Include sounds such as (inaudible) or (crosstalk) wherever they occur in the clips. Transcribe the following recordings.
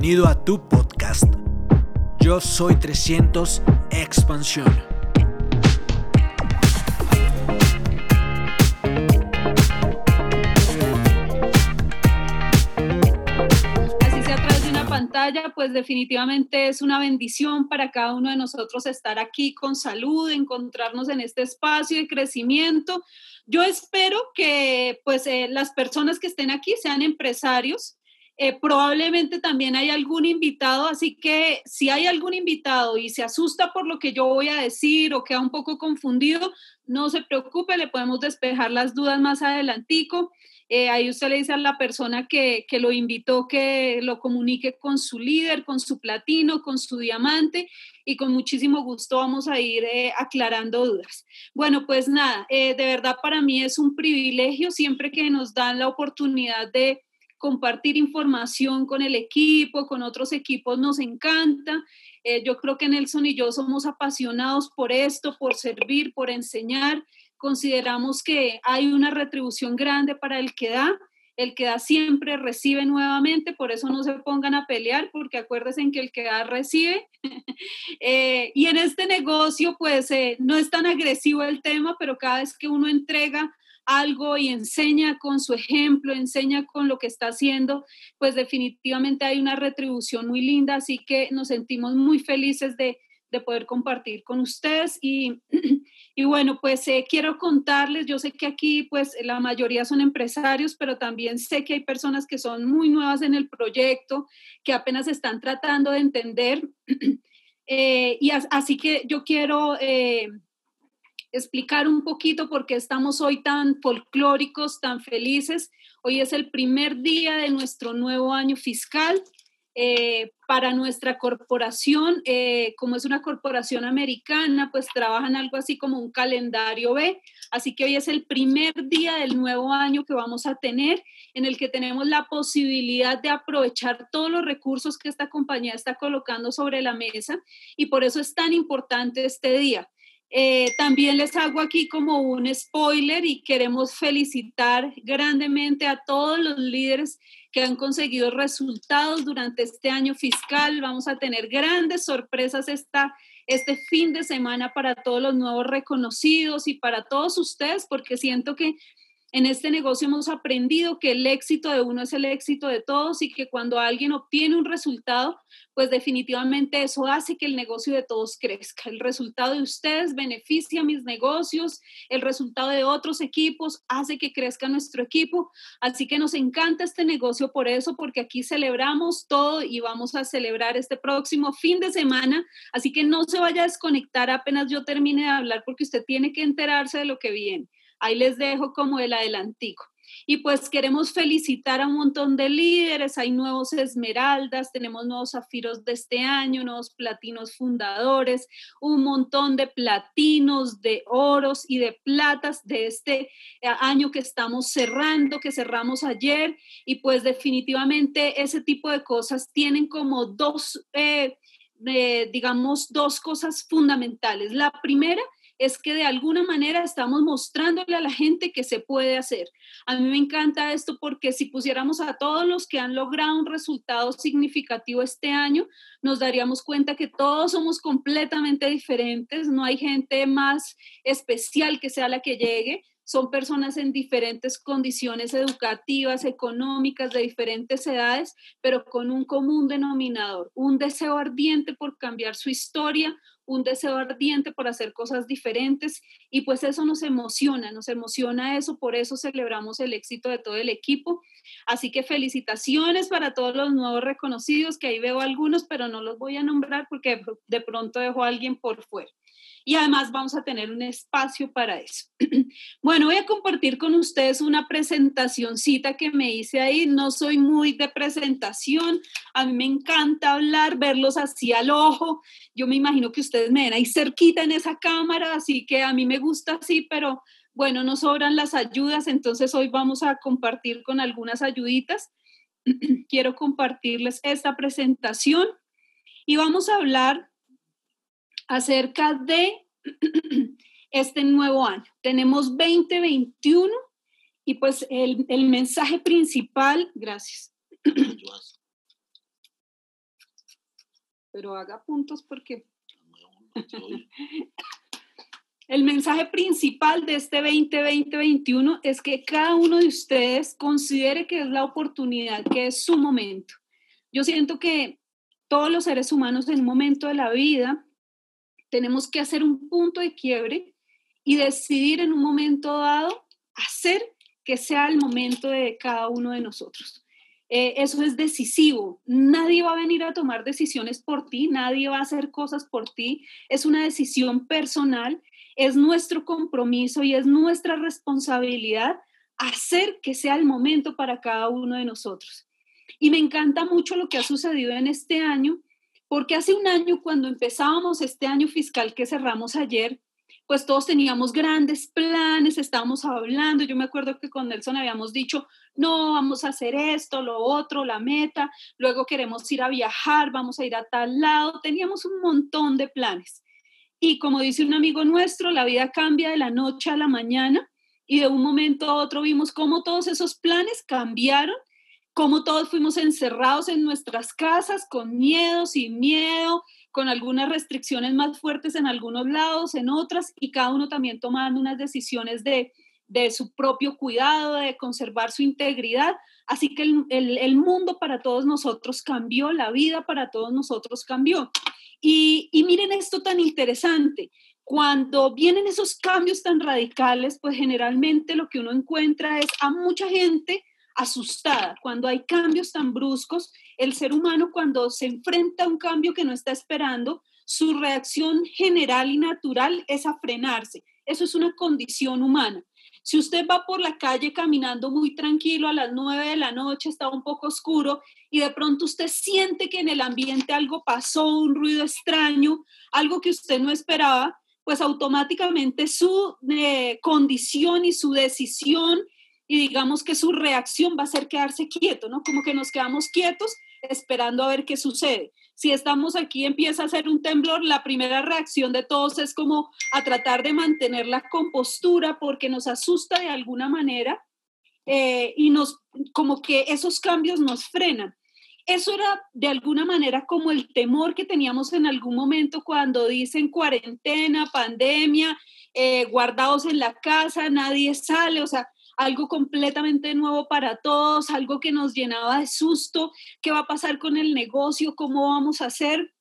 Bienvenido a tu podcast. Yo soy 300 Expansión. Así sea a través de una pantalla, pues definitivamente es una bendición para cada uno de nosotros estar aquí con salud, encontrarnos en este espacio de crecimiento. Yo espero que pues eh, las personas que estén aquí sean empresarios, eh, probablemente también hay algún invitado, así que si hay algún invitado y se asusta por lo que yo voy a decir o queda un poco confundido, no se preocupe, le podemos despejar las dudas más adelantico. Eh, ahí usted le dice a la persona que, que, lo invitó que lo comunique con su líder, con su platino, con su diamante y con muchísimo gusto vamos a ir eh, aclarando dudas. Bueno, pues nada, eh, de verdad para mí es un privilegio siempre que nos dan la oportunidad de compartir información con el equipo, con otros equipos, nos encanta. Eh, yo creo que Nelson y yo somos apasionados por esto, por servir, por enseñar. Consideramos que hay una retribución grande para el que da. El que da siempre recibe nuevamente, por eso no se pongan a pelear, porque acuérdense que el que da recibe. (laughs) eh, y en este negocio, pues eh, no es tan agresivo el tema, pero cada vez que uno entrega algo y enseña con su ejemplo, enseña con lo que está haciendo, pues definitivamente hay una retribución muy linda, así que nos sentimos muy felices de, de poder compartir con ustedes y, (clears throat) y bueno, pues eh, quiero contarles, yo sé que aquí pues la mayoría son empresarios, pero también sé que hay personas que son muy nuevas en el proyecto, que apenas están tratando de entender. (clears throat) eh, y as, así que yo quiero... Eh, explicar un poquito por qué estamos hoy tan folclóricos, tan felices. Hoy es el primer día de nuestro nuevo año fiscal. Eh, para nuestra corporación, eh, como es una corporación americana, pues trabajan algo así como un calendario B. Así que hoy es el primer día del nuevo año que vamos a tener, en el que tenemos la posibilidad de aprovechar todos los recursos que esta compañía está colocando sobre la mesa y por eso es tan importante este día. Eh, también les hago aquí como un spoiler y queremos felicitar grandemente a todos los líderes que han conseguido resultados durante este año fiscal. Vamos a tener grandes sorpresas esta, este fin de semana para todos los nuevos reconocidos y para todos ustedes, porque siento que en este negocio hemos aprendido que el éxito de uno es el éxito de todos y que cuando alguien obtiene un resultado, pues definitivamente eso hace que el negocio de todos crezca. El resultado de ustedes beneficia a mis negocios, el resultado de otros equipos hace que crezca nuestro equipo. Así que nos encanta este negocio por eso, porque aquí celebramos todo y vamos a celebrar este próximo fin de semana. Así que no se vaya a desconectar apenas yo termine de hablar, porque usted tiene que enterarse de lo que viene. Ahí les dejo como el adelantico. Y pues queremos felicitar a un montón de líderes, hay nuevos esmeraldas, tenemos nuevos zafiros de este año, nuevos platinos fundadores, un montón de platinos, de oros y de platas de este eh, año que estamos cerrando, que cerramos ayer. Y pues definitivamente ese tipo de cosas tienen como dos, eh, digamos, dos cosas fundamentales. La primera es que de alguna manera estamos mostrándole a la gente que se puede hacer. A mí me encanta esto porque si pusiéramos a todos los que han logrado un resultado significativo este año, nos daríamos cuenta que todos somos completamente diferentes, no hay gente más especial que sea la que llegue, son personas en diferentes condiciones educativas, económicas, de diferentes edades, pero con un común denominador, un deseo ardiente por cambiar su historia, un deseo ardiente por hacer cosas diferentes y pues eso nos emociona, nos emociona eso, por eso celebramos el éxito de todo el equipo. Así que felicitaciones para todos los nuevos reconocidos, que ahí veo algunos, pero no los voy a nombrar porque de pronto dejo a alguien por fuera y además vamos a tener un espacio para eso. (clears throat) bueno, voy a compartir con ustedes una presentacioncita que me hice ahí. No soy muy de presentación, a mí me encanta hablar, verlos así al ojo. Yo me imagino que ustedes me ven ahí cerquita en esa cámara, así que a mí me gusta así, pero bueno, no sobran las ayudas, entonces hoy vamos a compartir con algunas ayuditas. (clears throat) Quiero compartirles esta presentación y vamos a hablar acerca de (clears throat) este nuevo año. Tenemos 2021 y pues el, el mensaje principal, gracias. (clears throat) pero haga puntos porque... (laughs) El mensaje principal de este 2020-2021 es que cada uno de ustedes considere que es la oportunidad, que es su momento. Yo siento que todos los seres humanos en un momento de la vida tenemos que hacer un punto de quiebre y decidir en un momento dado hacer que sea el momento de cada uno de nosotros. Eh, eso es decisivo. Nadie va a venir a tomar decisiones por ti, nadie va a hacer cosas por ti. Es una decisión personal, es nuestro compromiso y es nuestra responsabilidad hacer que sea el momento para cada uno de nosotros. Y me encanta mucho lo que ha sucedido en este año, porque hace un año, cuando empezábamos este año fiscal que cerramos ayer, pues todos teníamos grandes planes, estábamos hablando, yo me acuerdo que con Nelson habíamos dicho, no, vamos a hacer esto, lo otro, la meta, luego queremos ir a viajar, vamos a ir a tal lado, teníamos un montón de planes. Y como dice un amigo nuestro, la vida cambia de la noche a la mañana y de un momento a otro vimos cómo todos esos planes cambiaron, cómo todos fuimos encerrados en nuestras casas con miedo, sin miedo, con algunas restricciones más fuertes en algunos lados, en otras, y cada uno también tomando unas decisiones de, su propio cuidado, de conservar su integridad. Así que el, mundo para todos nosotros cambió, la vida para todos nosotros cambió. Y, y miren esto tan interesante. Cuando vienen esos cambios tan radicales, pues generalmente lo que uno encuentra es a mucha gente asustada. Cuando hay cambios tan bruscos, el ser humano cuando se enfrenta a un cambio que no está esperando, su reacción general y natural es a frenarse. Eso es una condición humana. Si usted va por la calle caminando muy tranquilo a las nueve de la noche, está un poco oscuro y de pronto usted siente que en el ambiente algo pasó, un ruido extraño, algo que usted no esperaba, pues automáticamente su eh, condición y su decisión y digamos que su reacción va a ser quedarse quieto, ¿no? Como que nos quedamos quietos esperando a ver qué sucede. Si estamos aquí empieza a hacer un temblor, la primera reacción de todos es como a tratar de mantener la compostura porque nos asusta de alguna manera eh, y nos, como que esos cambios nos frenan. Eso era de alguna manera como el temor que teníamos en algún momento cuando dicen cuarentena, pandemia, eh, guardados en la casa, nadie sale, o sea, algo completamente nuevo para todos, algo que nos llenaba de susto, qué va a pasar con el negocio, cómo vamos a hacer.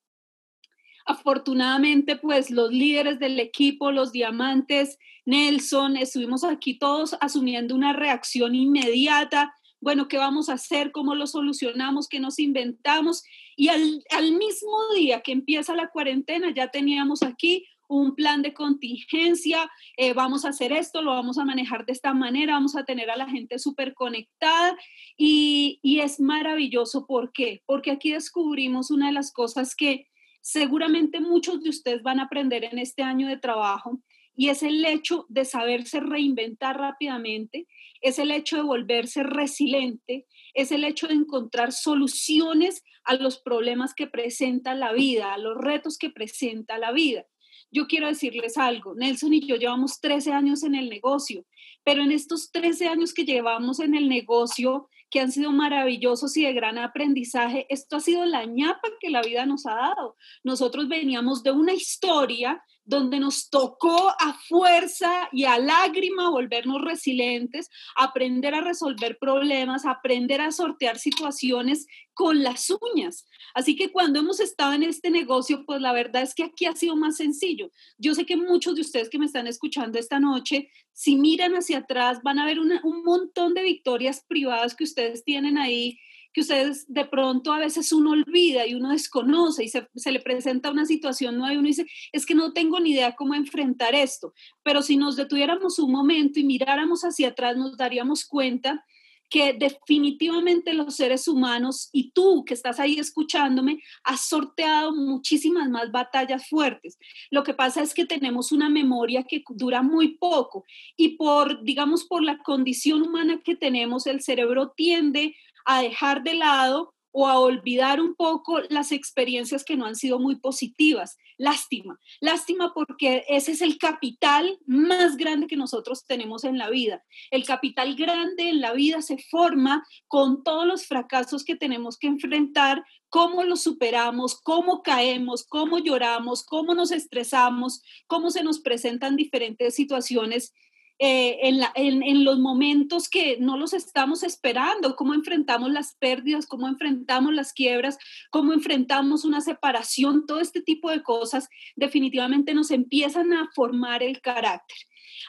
Afortunadamente, pues los líderes del equipo, los diamantes, Nelson, estuvimos aquí todos asumiendo una reacción inmediata. Bueno, ¿qué vamos a hacer? ¿Cómo lo solucionamos? ¿Qué nos inventamos? Y al, al mismo día que empieza la cuarentena, ya teníamos aquí un plan de contingencia, eh, vamos a hacer esto, lo vamos a manejar de esta manera, vamos a tener a la gente súper conectada y, y es maravilloso. ¿Por qué? Porque aquí descubrimos una de las cosas que seguramente muchos de ustedes van a aprender en este año de trabajo y es el hecho de saberse reinventar rápidamente, es el hecho de volverse resiliente, es el hecho de encontrar soluciones a los problemas que presenta la vida, a los retos que presenta la vida yo quiero decirles algo, Nelson y yo llevamos 13 años en el negocio, pero en estos 13 años que llevamos en el negocio, que han sido maravillosos y de gran aprendizaje, esto ha sido la ñapa que la vida nos ha dado. Nosotros veníamos de una historia donde nos tocó a fuerza y a lágrima volvernos resilientes, aprender a resolver problemas, aprender a sortear situaciones con las uñas. Así que cuando hemos estado en este negocio, pues la verdad es que aquí ha sido más sencillo. Yo sé que muchos de ustedes que me están escuchando esta noche, si miran hacia atrás, van a ver un montón de victorias privadas que ustedes tienen ahí que ustedes de pronto a veces uno olvida y uno desconoce y se, se, le presenta una situación nueva y uno dice, es que no tengo ni idea cómo enfrentar esto. Pero si nos detuviéramos un momento y miráramos hacia atrás, nos daríamos cuenta que definitivamente los seres humanos y tú que estás ahí escuchándome has sorteado muchísimas más batallas fuertes. Lo que pasa es que tenemos una memoria que dura muy poco y por, digamos, por la condición humana que tenemos, el cerebro tiende a dejar de lado o a olvidar un poco las experiencias que no han sido muy positivas. Lástima, lástima porque ese es el capital más grande que nosotros tenemos en la vida. El capital grande en la vida se forma con todos los fracasos que tenemos que enfrentar, cómo los superamos, cómo caemos, cómo lloramos, cómo nos estresamos, cómo se nos presentan diferentes situaciones eh, en, los momentos que no los estamos esperando, cómo enfrentamos las pérdidas, cómo enfrentamos las quiebras, cómo enfrentamos una separación, todo este tipo de cosas definitivamente nos empiezan a formar el carácter.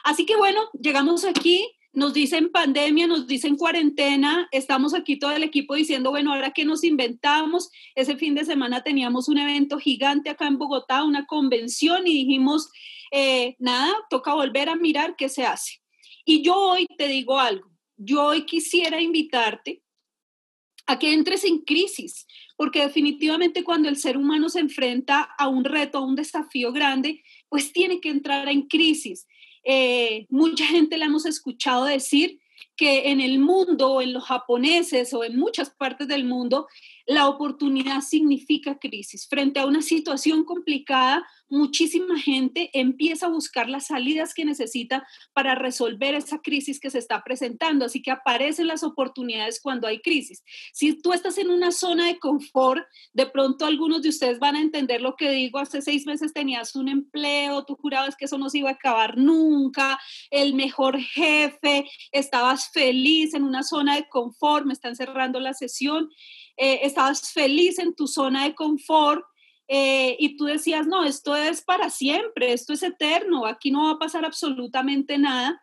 Así que bueno, llegamos aquí. Nos dicen pandemia, nos dicen cuarentena, estamos aquí todo el equipo diciendo, bueno, ahora que nos inventamos, ese fin de semana teníamos un evento gigante acá en Bogotá, una convención y dijimos, eh, nada, toca volver a mirar qué se hace. Y yo hoy te digo algo, yo hoy quisiera invitarte a que entres en crisis, porque definitivamente cuando el ser humano se enfrenta a un reto, a un desafío grande, pues tiene que entrar en crisis. Eh, mucha gente la hemos escuchado decir que en el mundo, en los japoneses o en muchas partes del mundo, la oportunidad significa crisis. Frente a una situación complicada, muchísima gente empieza a buscar las salidas que necesita para resolver esa crisis que se está presentando. Así que aparecen las oportunidades cuando hay crisis. Si tú estás en una zona de confort, de pronto algunos de ustedes van a entender lo que digo. Hace seis meses tenías un empleo, tú jurabas que eso no se iba a acabar nunca, el mejor jefe, estabas feliz en una zona de confort, me están cerrando la sesión eh, estabas feliz en tu zona de confort eh, y tú decías, no, esto es para siempre, esto es eterno, aquí no va a pasar absolutamente nada.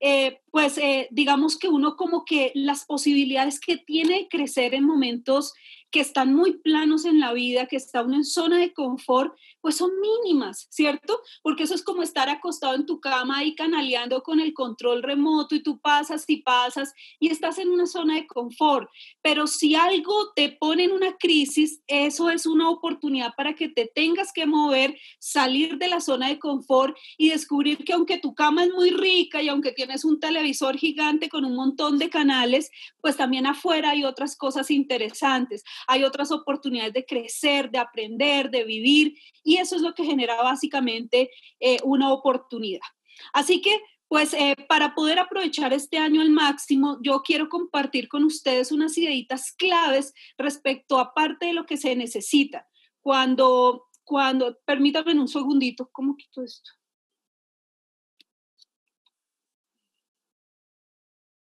Eh, pues digamos que uno como que las posibilidades que tiene de crecer en momentos que están muy planos en la vida, que está uno en zona de confort, pues son mínimas, ¿cierto? Porque eso es como estar acostado en tu cama y canaleando con el control remoto y tú pasas y pasas y estás en una zona de confort. Pero si algo te pone en una crisis, eso es una oportunidad para que te tengas que mover, salir de la zona de confort y descubrir que aunque tu cama es muy rica y aunque tienes un televisor gigante con un montón de canales, pues también afuera hay otras cosas interesantes hay otras oportunidades de crecer, de aprender, de vivir, y eso es lo que genera básicamente eh, una oportunidad. Así que, pues, eh, para poder aprovechar este año al máximo, yo quiero compartir con ustedes unas ideitas claves respecto a parte de lo que se necesita. Cuando, cuando, permítanme un segundito, ¿cómo quito esto?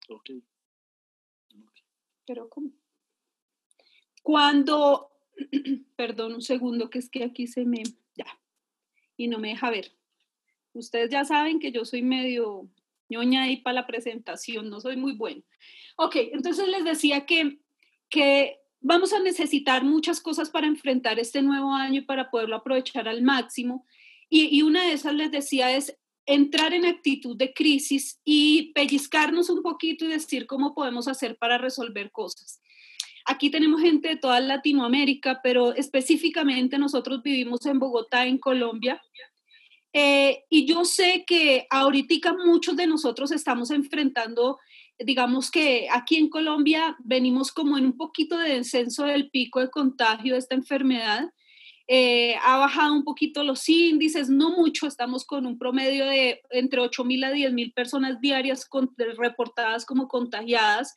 Ok. Pero, ¿cómo? Cuando, (clears throat) perdón un segundo, que es que aquí se me, ya, y no me deja ver. Ustedes ya saben que yo soy medio ñoña ahí para la presentación, no soy muy buena. Ok, entonces les decía que, que vamos a necesitar muchas cosas para enfrentar este nuevo año y para poderlo aprovechar al máximo. Y, y una de esas les decía es entrar en actitud de crisis y pellizcarnos un poquito y decir cómo podemos hacer para resolver cosas. Aquí tenemos gente de toda Latinoamérica, pero específicamente nosotros vivimos en Bogotá, en Colombia. Eh, y yo sé que ahorita muchos de nosotros estamos enfrentando, digamos que aquí en Colombia venimos como en un poquito de descenso del pico de contagio de esta enfermedad. Eh, ha bajado un poquito los índices, no mucho, estamos con un promedio de entre 8 mil a 10 mil personas diarias reportadas como contagiadas.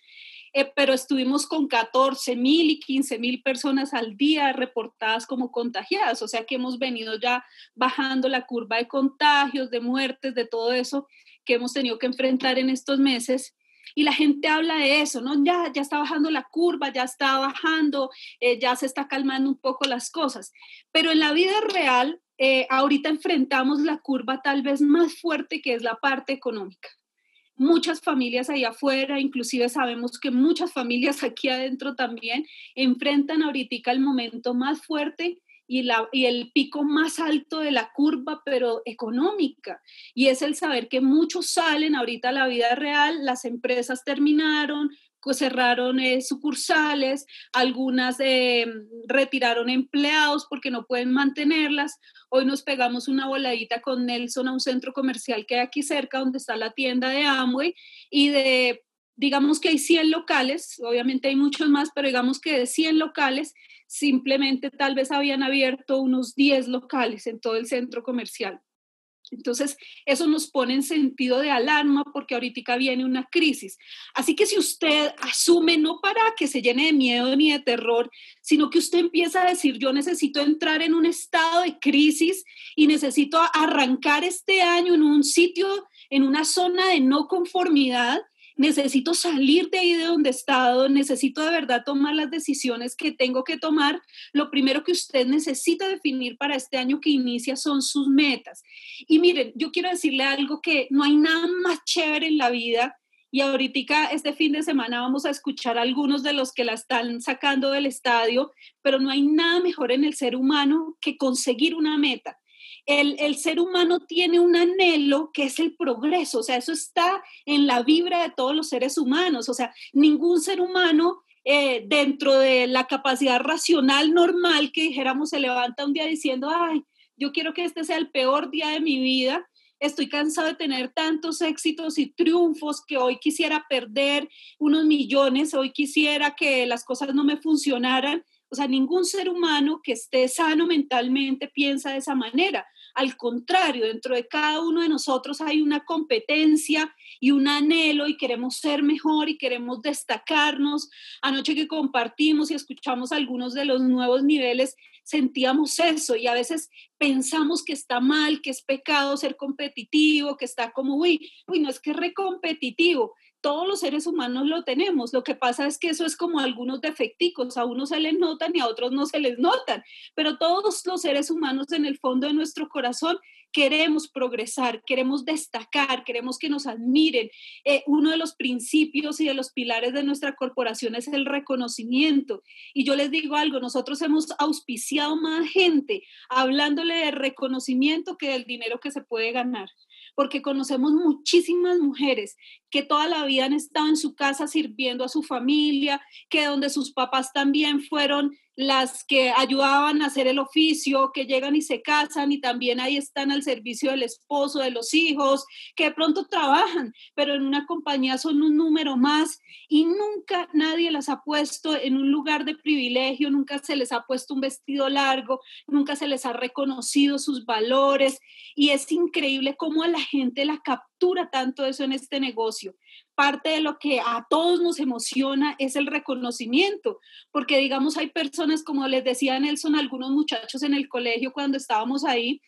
Eh, pero estuvimos con 14 mil y 15 mil personas al día reportadas como contagiadas, o sea que hemos venido ya bajando la curva de contagios, de muertes, de todo eso que hemos tenido que enfrentar en estos meses. Y la gente habla de eso, ¿no? Ya, ya está bajando la curva, ya está bajando, eh, ya se está calmando un poco las cosas. Pero en la vida real, eh, ahorita enfrentamos la curva tal vez más fuerte que es la parte económica muchas familias ahí afuera, inclusive sabemos que muchas familias (laughs) aquí adentro también enfrentan ahorita el momento más fuerte y, el pico más alto de la curva, pero económica. Y es el saber que muchos salen ahorita a la vida real, las empresas terminaron, cerraron eh, sucursales, algunas eh, retiraron empleados porque no pueden mantenerlas. Hoy nos pegamos una voladita con Nelson a un centro comercial que hay aquí cerca, donde está la tienda de Amway, y de digamos que hay 100 locales, obviamente hay muchos más, pero digamos que de 100 locales, simplemente tal vez habían abierto unos 10 locales en todo el centro comercial. Entonces, eso nos pone en sentido de alarma porque ahorita viene una crisis. Así que si usted asume, no para que se llene de miedo ni de terror, sino que usted empieza a decir, yo necesito entrar en un estado de crisis y necesito arrancar este año en un sitio, en una zona de no conformidad, necesito salir de ahí de donde he estado, necesito de verdad tomar las decisiones que tengo que tomar. Lo primero que usted necesita definir para este año que inicia son sus metas. Y miren, yo quiero decirle algo que no hay nada más chévere en la vida. Y ahorita este fin de semana vamos a escuchar a algunos de los que la están sacando del estadio, pero no hay nada mejor en el ser humano que conseguir una meta el, ser humano tiene un anhelo que es el progreso, o sea, eso está en la vibra de todos los seres humanos, o sea, ningún ser humano eh, dentro de la capacidad racional normal que dijéramos se levanta un día diciendo, ay, yo quiero que este sea el peor día de mi vida, estoy cansado de tener tantos éxitos y triunfos que hoy quisiera perder unos millones, hoy quisiera que las cosas no me funcionaran. O sea, ningún ser humano que esté sano mentalmente piensa de esa manera. Al contrario, dentro de cada uno de nosotros hay una competencia y un anhelo y queremos ser mejor y queremos destacarnos. Anoche que compartimos y escuchamos algunos de los nuevos niveles, sentíamos eso y a veces pensamos que está mal, que es pecado ser competitivo, que está como, uy, uy, no es que es recompetitivo todos los seres humanos lo tenemos. Lo que pasa es que eso es como algunos defecticos, a unos se les notan y a otros no se les notan, pero todos los seres humanos en el fondo de nuestro corazón queremos progresar, queremos destacar, queremos que nos admiren. Eh, uno de los principios y de los pilares de nuestra corporación es el reconocimiento. Y yo les digo algo, nosotros hemos auspiciado más gente hablándole de reconocimiento que del dinero que se puede ganar porque conocemos muchísimas mujeres que toda la vida han estado en su casa sirviendo a su familia, que donde sus papás también fueron las que ayudaban a hacer el oficio, que llegan y se casan y también ahí están al servicio del esposo, de los hijos, que de pronto trabajan, pero en una compañía son un número más y nunca nadie las ha puesto en un lugar de privilegio, nunca se les ha puesto un vestido largo, nunca se les ha reconocido sus valores. Y es increíble cómo a la gente la tanto eso en este negocio. Parte de lo que a todos nos emociona es el reconocimiento, porque digamos hay personas, como les decía Nelson, algunos muchachos en el colegio cuando estábamos ahí,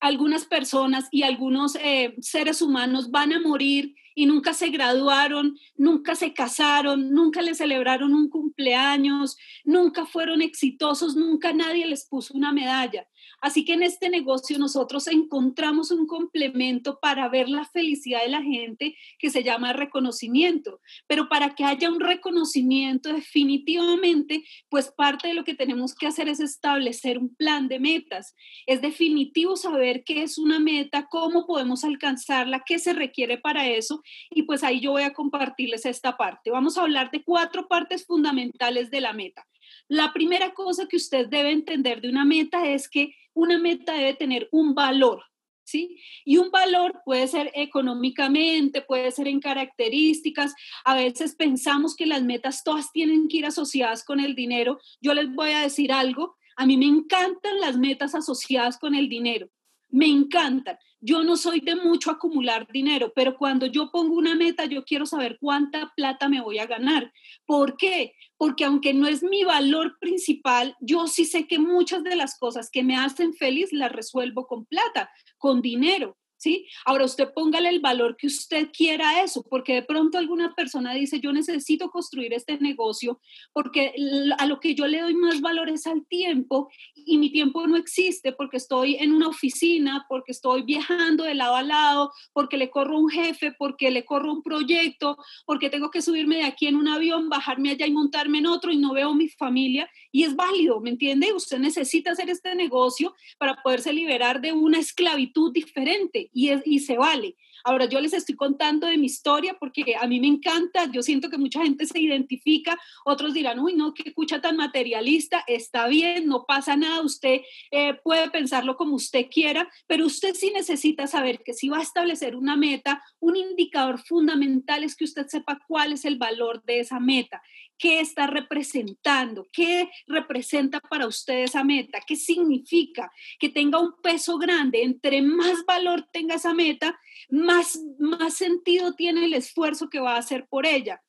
algunas personas y algunos eh, seres humanos van a morir y nunca se graduaron, nunca se casaron, nunca le celebraron un cumpleaños, nunca fueron exitosos, nunca nadie les puso una medalla. Así que en este negocio nosotros encontramos un complemento para ver la felicidad de la gente que se llama reconocimiento. Pero para que haya un reconocimiento definitivamente, pues parte de lo que tenemos que hacer es establecer un plan de metas. Es definitivo saber qué es una meta, cómo podemos alcanzarla, qué se requiere para eso. Y pues ahí yo voy a compartirles esta parte. Vamos a hablar de cuatro partes fundamentales de la meta. La primera cosa que usted debe entender de una meta es que una meta debe tener un valor, ¿sí? Y un valor puede ser económicamente, puede ser en características. A veces pensamos que las metas todas tienen que ir asociadas con el dinero. Yo les voy a decir algo, a mí me encantan las metas asociadas con el dinero. Me encantan. Yo no soy de mucho acumular dinero, pero cuando yo pongo una meta, yo quiero saber cuánta plata me voy a ganar. ¿Por qué? porque aunque no es mi valor principal, yo sí sé que muchas de las cosas que me hacen feliz las resuelvo con plata, con dinero. ¿Sí? Ahora usted póngale el valor que usted quiera a eso, porque de pronto alguna persona dice, yo necesito construir este negocio porque a lo que yo le doy más valor es al tiempo y mi tiempo no existe porque estoy en una oficina, porque estoy viajando de lado a lado, porque le corro un jefe, porque le corro un proyecto, porque tengo que subirme de aquí en un avión, bajarme allá y montarme en otro y no veo mi familia y es válido, ¿me entiende? Usted necesita hacer este negocio para poderse liberar de una esclavitud diferente y, es, y se vale. Ahora yo les estoy contando de mi historia porque a mí me encanta, yo siento que mucha gente se identifica, otros dirán, uy, no, qué escucha tan materialista, está bien, no pasa nada, usted eh, puede pensarlo como usted quiera, pero usted sí necesita saber que si va a establecer una meta, un indicador fundamental es que usted sepa cuál es el valor de esa meta qué está representando, qué representa para usted esa meta, qué significa que tenga un peso grande. Entre más valor tenga esa meta, más, más sentido tiene el esfuerzo que va a hacer por ella.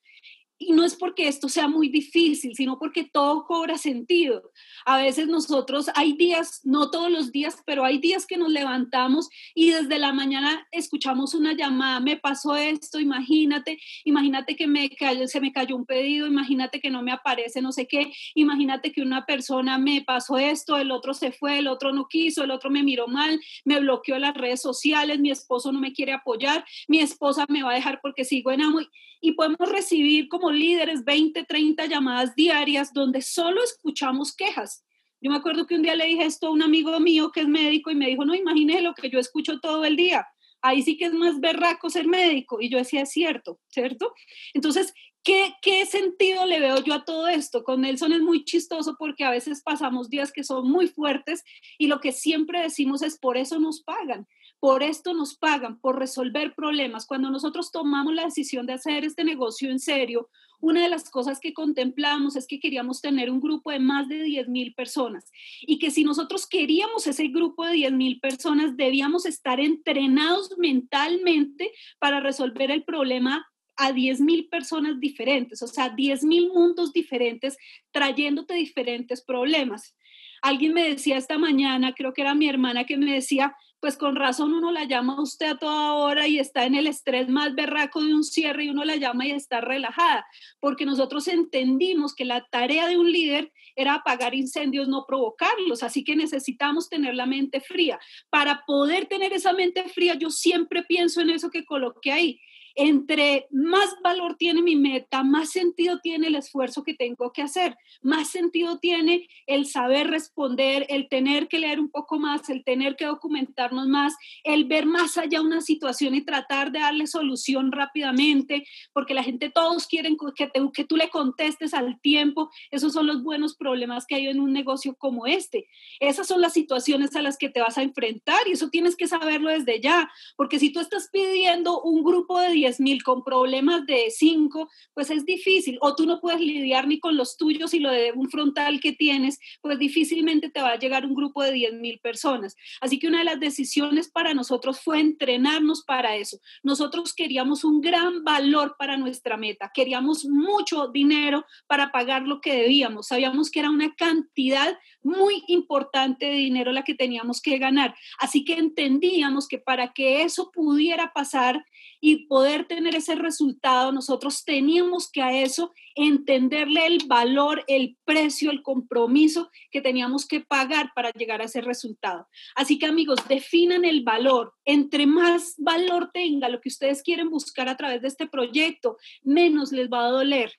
Y no es porque esto sea muy difícil, sino porque todo cobra sentido. A veces nosotros hay días, no todos los días, pero hay días que nos levantamos y desde la mañana escuchamos una llamada, me pasó esto, imagínate, imagínate que me cayó, se me cayó un pedido, imagínate que no me aparece no sé qué, imagínate que una persona me pasó esto, el otro se fue, el otro no quiso, el otro me miró mal, me bloqueó las redes sociales, mi esposo no me quiere apoyar, mi esposa me va a dejar porque sigo en amo y podemos recibir como líderes 20, 30 llamadas diarias donde solo escuchamos quejas. Yo me acuerdo que un día le dije esto a un amigo mío que es médico y me dijo, no, imagínese lo que yo escucho todo el día. Ahí sí que es más berraco ser médico. Y yo decía, es cierto, ¿cierto? Entonces, ¿Qué, ¿Qué, sentido le veo yo a todo esto? Con Nelson es muy chistoso porque a veces pasamos días que son muy fuertes y lo que siempre decimos es por eso nos pagan. Por esto nos pagan, por resolver problemas. Cuando nosotros tomamos la decisión de hacer este negocio en serio, una de las cosas que contemplamos es que queríamos tener un grupo de más de 10 mil personas y que si nosotros queríamos ese grupo de 10 mil personas, debíamos estar entrenados mentalmente para resolver el problema a 10 mil personas diferentes, o sea, 10 mil mundos diferentes trayéndote diferentes problemas. Alguien me decía esta mañana, creo que era mi hermana, que me decía, pues con razón uno la llama a usted a toda hora y está en el estrés más berraco de un cierre y uno la llama y está relajada, porque nosotros entendimos que la tarea de un líder era apagar incendios, no provocarlos, así que necesitamos tener la mente fría. Para poder tener esa mente fría, yo siempre pienso en eso que coloqué ahí, entre más valor tiene mi meta, más sentido tiene el esfuerzo que tengo que hacer, más sentido tiene el saber responder, el tener que leer un poco más, el tener que documentarnos más, el ver más allá una situación y tratar de darle solución rápidamente, porque la gente, todos quieren que, que tú le contestes al tiempo. Esos son los buenos problemas que hay en un negocio como este. Esas son las situaciones a las que te vas a enfrentar y eso tienes que saberlo desde ya, porque si tú estás pidiendo un grupo de 10 mil con problemas de 5, pues es difícil. O tú no puedes lidiar ni con los tuyos y lo de un frontal que tienes, pues difícilmente te va a llegar un grupo de 10 mil personas. Así que una de las decisiones para nosotros fue entrenarnos para eso. Nosotros queríamos un gran valor para nuestra meta, queríamos mucho dinero para pagar lo que debíamos. Sabíamos que era una cantidad muy importante de dinero la que teníamos que ganar. Así que entendíamos que para que eso pudiera pasar y poder tener ese resultado, nosotros teníamos que a eso entenderle el valor, el precio, el compromiso que teníamos que pagar para llegar a ese resultado. Así que amigos, definan el valor. Entre más valor tenga lo que ustedes quieren buscar a través de este proyecto, menos les va a doler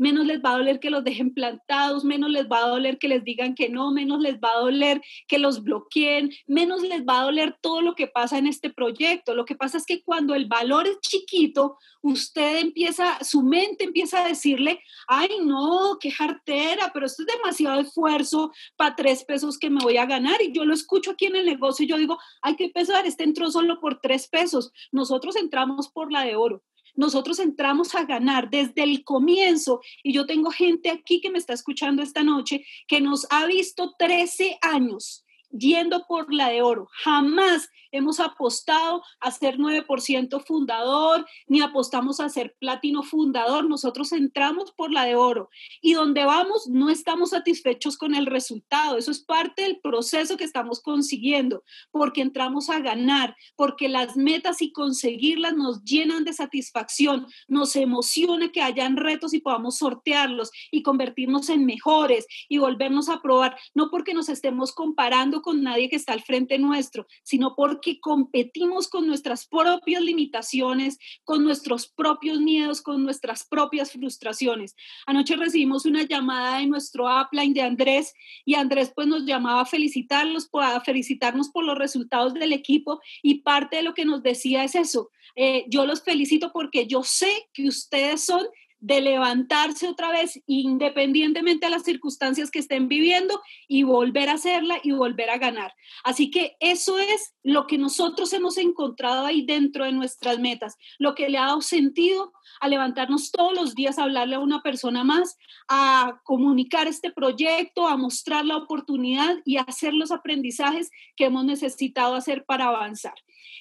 menos les va a doler que los dejen plantados, menos les va a doler que les digan que no, menos les va a doler que los bloqueen, menos les va a doler todo lo que pasa en este proyecto. Lo que pasa es que cuando el valor es chiquito, usted empieza, su mente empieza a decirle, ay no, qué jartera, pero esto es demasiado esfuerzo para tres pesos que me voy a ganar. Y yo lo escucho aquí en el negocio y yo digo, ay, qué pesar, este entró solo por tres pesos. Nosotros entramos por la de oro nosotros entramos a ganar desde el comienzo y yo tengo gente aquí que me está escuchando esta noche que nos ha visto 13 años yendo por la de oro. Jamás hemos apostado a ser 9% fundador, ni apostamos a ser platino fundador. Nosotros entramos por la de oro. Y donde vamos, no estamos satisfechos con el resultado. Eso es parte del proceso que estamos consiguiendo, porque entramos a ganar, porque las metas y conseguirlas nos llenan de satisfacción, nos emociona que hayan retos y podamos sortearlos y convertirnos en mejores y volvernos a probar, no porque nos estemos comparando con nadie que está al frente nuestro, sino porque porque competimos con nuestras propias limitaciones, con nuestros propios miedos, con nuestras propias frustraciones. Anoche recibimos una llamada de nuestro upline de Andrés y Andrés pues nos llamaba a felicitarlos, a felicitarnos por los resultados del equipo y parte de lo que nos decía es eso. Eh, yo los felicito porque yo sé que ustedes son de levantarse otra vez independientemente de las circunstancias que estén viviendo y volver a hacerla y volver a ganar. Así que eso es lo que nosotros hemos encontrado ahí dentro de nuestras metas, lo que le ha dado sentido a levantarnos todos los días a hablarle a una persona más, a comunicar este proyecto, a mostrar la oportunidad y hacer los aprendizajes que hemos necesitado hacer para avanzar.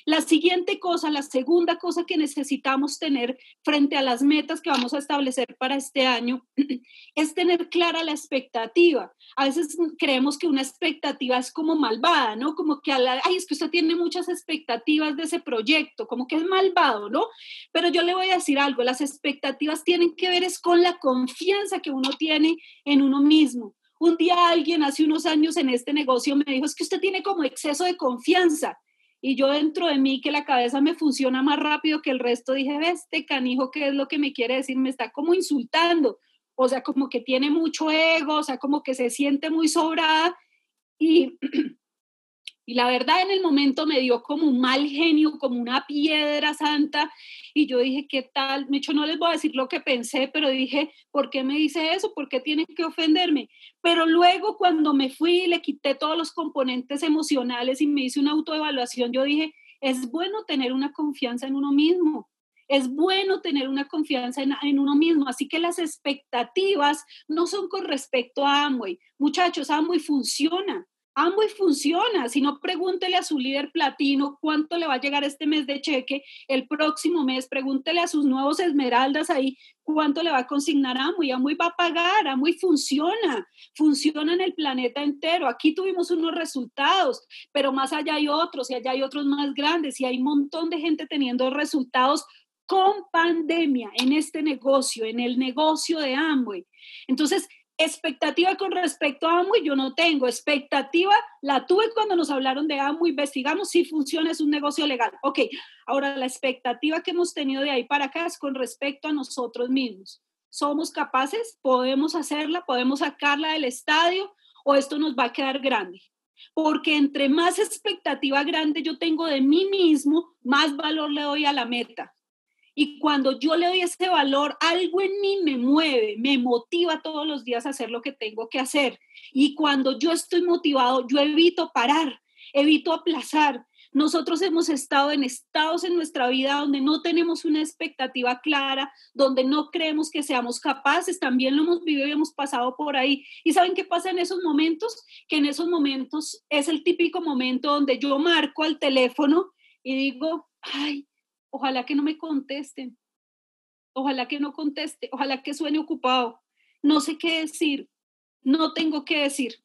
La siguiente cosa, la segunda cosa que necesitamos tener frente a las metas que vamos a establecer para este año (clears throat) es tener clara la expectativa. A veces creemos que una expectativa es como malvada, ¿no? Como que, ay, es que usted tiene muchas expectativas de ese proyecto, como que es malvado, ¿no? Pero yo le voy a decir algo, las expectativas tienen que ver es con la confianza que uno tiene en uno mismo. Un día alguien hace unos años en este negocio me dijo, es que usted tiene como exceso de confianza y yo dentro de mí que la cabeza me funciona más rápido que el resto, dije, este canijo, ¿qué es lo que me quiere decir? Me está como insultando, o sea, como que tiene mucho ego, o sea, como que se siente muy sobrada y (clears throat) Y la verdad en el momento me dio como un mal genio, como una piedra santa. Y yo dije, ¿qué tal? De hecho, no les voy a decir lo que pensé, pero dije, ¿por qué me dice eso? ¿Por qué tiene que ofenderme? Pero luego cuando me fui y le quité todos los componentes emocionales y me hice una autoevaluación, yo dije, es bueno tener una confianza en uno mismo. Es bueno tener una confianza en, en, uno mismo, así que las expectativas no son con respecto a Amway. Muchachos, Amway funciona. Amway funciona, si no pregúntele a su líder platino cuánto le va a llegar este mes de cheque, el próximo mes pregúntele a sus nuevos esmeraldas ahí cuánto le va a consignar Amway, Amway va a pagar, Amway funciona, funciona en el planeta entero. Aquí tuvimos unos resultados, pero más allá hay otros y allá hay otros más grandes. Y hay un montón de gente teniendo resultados con pandemia en este negocio, en el negocio de Amway. Entonces, Expectativa con respecto a AMO yo no tengo. Expectativa la tuve cuando nos hablaron de AMO, investigamos si funciona, es un negocio legal. Ok, ahora la expectativa que hemos tenido de ahí para acá es con respecto a nosotros mismos. ¿Somos capaces? ¿Podemos hacerla? ¿Podemos sacarla del estadio? ¿O esto nos va a quedar grande? Porque entre más expectativa grande yo tengo de mí mismo, más valor le doy a la meta. Y cuando yo le doy ese valor, algo en mí me mueve, me motiva todos los días a hacer lo que tengo que hacer. Y cuando yo estoy motivado, yo evito parar, evito aplazar. Nosotros hemos estado en estados en nuestra vida donde no tenemos una expectativa clara, donde no creemos que seamos capaces, también lo hemos vivido y hemos pasado por ahí. ¿Y saben qué pasa en esos momentos? Que en esos momentos es el típico momento donde yo marco al teléfono y digo, ay, ojalá que no me contesten, ojalá que no conteste, ojalá que suene ocupado, no sé qué decir, no tengo qué decir.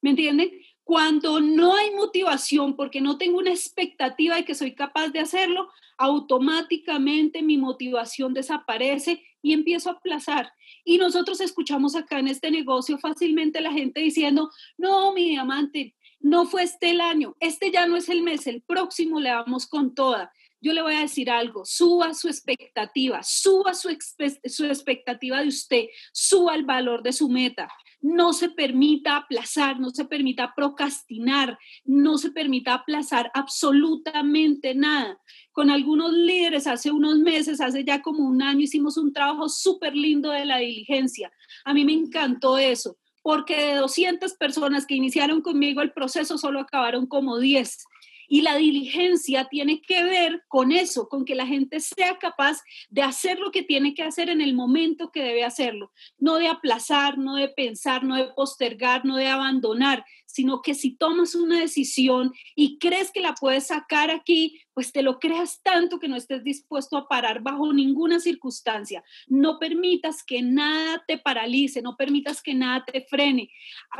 ¿Me entienden? Cuando no hay motivación porque no tengo una expectativa de que soy capaz de hacerlo, automáticamente mi motivación desaparece y empiezo a aplazar. Y nosotros escuchamos acá en este negocio fácilmente la gente diciendo, no, mi diamante, no fue este el año, este ya no es el mes, el próximo le vamos con toda yo le voy a decir algo, suba su expectativa, suba su, expectativa de usted, suba el valor de su meta. No se permita aplazar, no se permita procrastinar, no se permita aplazar absolutamente nada. Con algunos líderes hace unos meses, hace ya como un año, hicimos un trabajo súper lindo de la diligencia. A mí me encantó eso, porque de 200 personas que iniciaron conmigo el proceso, solo acabaron como 10 y la diligencia tiene que ver con eso, con que la gente sea capaz de hacer lo que tiene que hacer en el momento que debe hacerlo, no de aplazar, no de pensar, no de postergar, no de abandonar, sino que si tomas una decisión y crees que la puedes sacar aquí, pues te lo creas tanto que no estés dispuesto a parar bajo ninguna circunstancia. No permitas que nada te paralice, no permitas que nada te frene.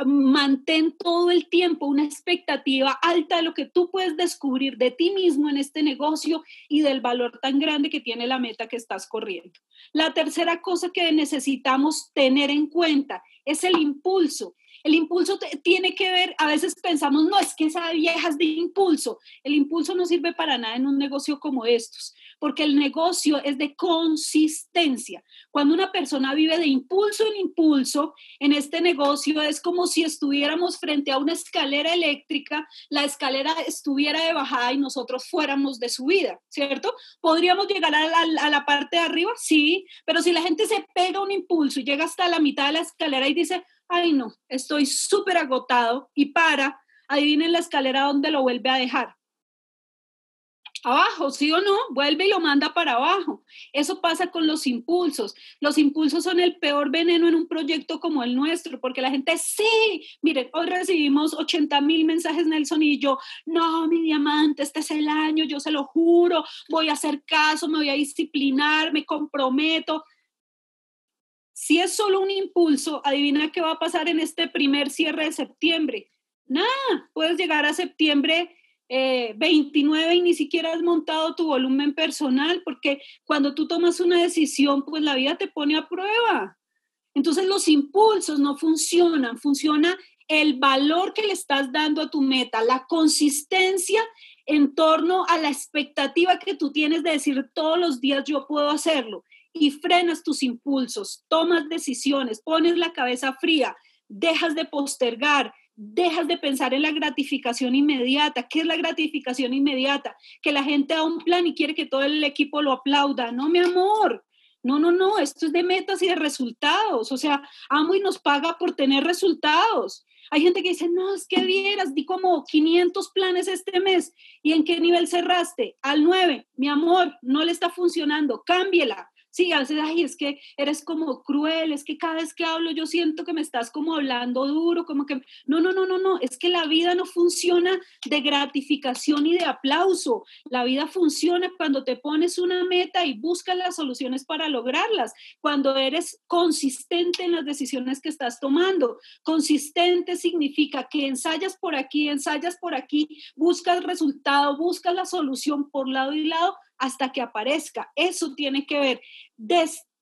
Mantén todo el tiempo una expectativa alta de lo que tú puedes descubrir de ti mismo en este negocio y del valor tan grande que tiene la meta que estás corriendo. La tercera cosa que necesitamos tener en cuenta es el impulso. El impulso tiene que ver, a veces pensamos, no, es que esa vieja es de impulso. El impulso no sirve para nada en un negocio como estos, porque el negocio es de consistencia. Cuando una persona vive de impulso en impulso, en este negocio es como si estuviéramos frente a una escalera eléctrica, la escalera estuviera de bajada y nosotros fuéramos de subida, ¿cierto? ¿Podríamos llegar a la, a la parte de arriba? Sí, pero si la gente se pega un impulso y llega hasta la mitad de la escalera y dice, ay no, estoy súper agotado y para, adivinen la escalera donde lo vuelve a dejar. Abajo, sí o no, vuelve y lo manda para abajo. Eso pasa con los impulsos. Los impulsos son el peor veneno en un proyecto como el nuestro, porque la gente, sí, miren, hoy recibimos 80 mil mensajes, Nelson, y yo, no, mi diamante, este es el año, yo se lo juro, voy a hacer caso, me voy a disciplinar, me comprometo. Si es solo un impulso, adivina qué va a pasar en este primer cierre de septiembre. Nada, puedes llegar a septiembre 29 eh, y ni siquiera has montado tu volumen personal, porque cuando tú tomas una decisión, pues la vida te pone a prueba. Entonces los impulsos no funcionan, funciona el valor que le estás dando a tu meta, la consistencia en torno a la expectativa que tú tienes de decir todos los días yo puedo hacerlo y frenas tus impulsos, tomas decisiones, pones la cabeza fría, dejas de postergar, dejas de pensar en la gratificación inmediata. ¿Qué es la gratificación inmediata? Que la gente da un plan y quiere que todo el equipo lo aplauda. No, mi amor. No, no, no, esto es de metas y de resultados. O sea, amo y nos paga por tener resultados. Hay gente que dice, no, es que vieras, di como 500 planes este mes. ¿Y en qué nivel cerraste? Al 9. Mi amor, no le está funcionando, cámbiela. Sí, a veces, ay, es que eres como cruel, es que cada vez que hablo yo siento que me estás como hablando duro, como que, no, no, no, no, no, es que la vida no funciona de gratificación y de aplauso. La vida funciona cuando te pones una meta y buscas las soluciones para lograrlas, cuando eres consistente en las decisiones que estás tomando. Consistente significa que ensayas por aquí, ensayas por aquí, buscas resultado, buscas la solución por lado y lado hasta que aparezca. Eso tiene que ver.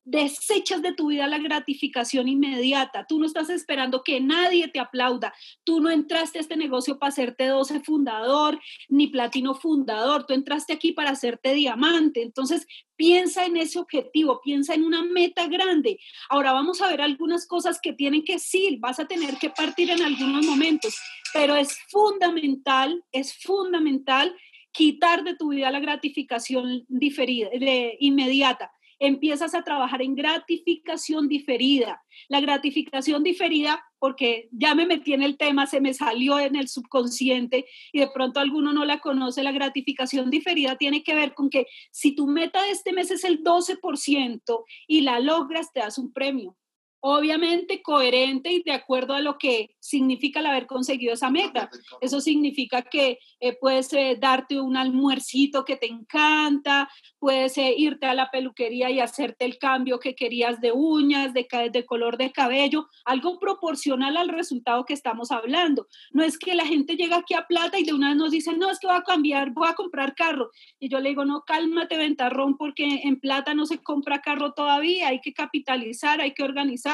desechas de tu vida la gratificación inmediata. Tú no estás esperando que nadie te aplauda. Tú no entraste a este negocio para hacerte 12 fundador ni platino fundador. Tú entraste aquí para hacerte diamante. Entonces, piensa en ese objetivo, piensa en una meta grande. Ahora vamos a ver algunas cosas que tienen que sí, vas a tener que partir en algunos momentos, pero es fundamental, es fundamental quitar de tu vida la gratificación diferida, de, inmediata. Empiezas a trabajar en gratificación diferida. La gratificación diferida, porque ya me metí en el tema, se me salió en el subconsciente y de pronto alguno no la conoce, la gratificación diferida tiene que ver con que si tu meta de este mes es el 12% y la logras, te das un premio obviamente coherente y de acuerdo a lo que significa el haber conseguido esa meta. Eso significa que eh, puedes eh, darte un almuercito que te encanta, puedes eh, irte a la peluquería y hacerte el cambio que querías de uñas, de, de color de cabello, algo proporcional al resultado que estamos hablando. No es que la gente llega aquí a plata y de una vez nos dice, no, es que voy a cambiar, voy a comprar carro. Y yo le digo, no, cálmate, ventarrón, porque en plata no se compra carro todavía, hay que capitalizar, hay que organizar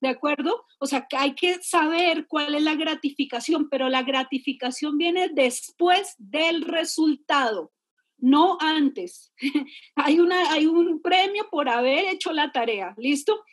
¿de acuerdo? O sea, que hay que saber cuál es la gratificación, pero la gratificación viene después del resultado, no antes. (laughs) hay, una, hay un premio por haber hecho la tarea, ¿listo?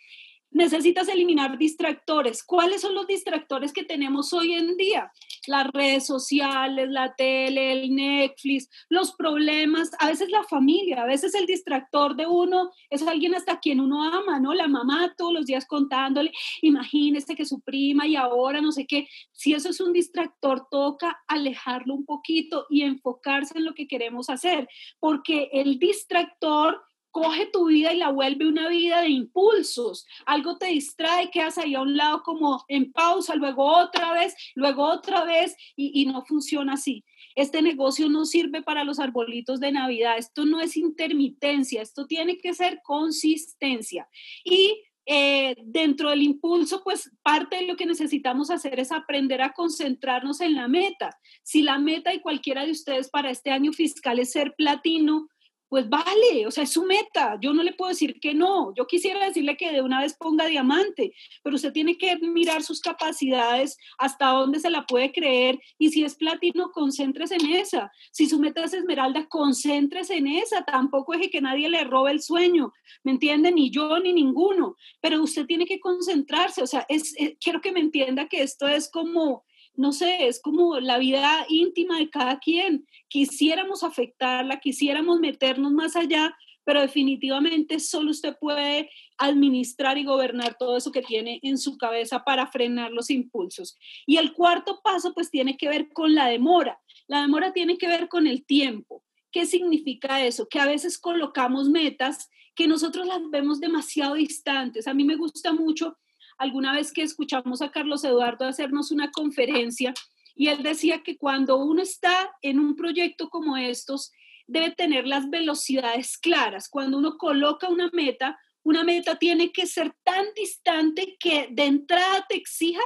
necesitas eliminar distractores. ¿Cuáles son los distractores que tenemos hoy en día? Las redes sociales, la tele, el Netflix, los problemas, a veces la familia, a veces el distractor de uno es alguien hasta quien uno ama, ¿no? La mamá todos los días contándole, imagínese que su prima y ahora no sé qué. Si eso es un distractor, toca alejarlo un poquito y enfocarse en lo que queremos hacer, porque el distractor coge tu vida y la vuelve una vida de impulsos. Algo te distrae, quedas ahí a un lado como en pausa, luego otra vez, luego otra vez y, no funciona así. Este negocio no sirve para los arbolitos de Navidad. Esto no es intermitencia, esto tiene que ser consistencia. Y eh, dentro del impulso, pues parte de lo que necesitamos hacer es aprender a concentrarnos en la meta. Si la meta y cualquiera de ustedes para este año fiscal es ser platino, pues vale, o sea, es su meta, yo no le puedo decir que no, yo quisiera decirle que de una vez ponga diamante, pero usted tiene que mirar sus capacidades, hasta dónde se la puede creer, y si es platino, concéntrese en esa, si su meta es esmeralda, concéntrese en esa, tampoco es que nadie le robe el sueño, ¿me entiende? Ni yo ni ninguno, pero usted tiene que concentrarse, o sea, es, eh, quiero que me entienda que esto es como no sé, es como la vida íntima de cada quien. Quisiéramos afectarla, quisiéramos meternos más allá, pero definitivamente solo usted puede administrar y gobernar todo eso que tiene en su cabeza para frenar los impulsos. Y el cuarto paso pues tiene que ver con la demora. La demora tiene que ver con el tiempo. ¿Qué significa eso? Que a veces colocamos metas que nosotros las vemos demasiado distantes. A mí me gusta mucho alguna vez que escuchamos a Carlos Eduardo hacernos una conferencia y él decía que cuando uno está en un proyecto como estos, debe tener las velocidades claras. Cuando uno coloca una meta, una meta tiene que ser tan distante que de entrada te exija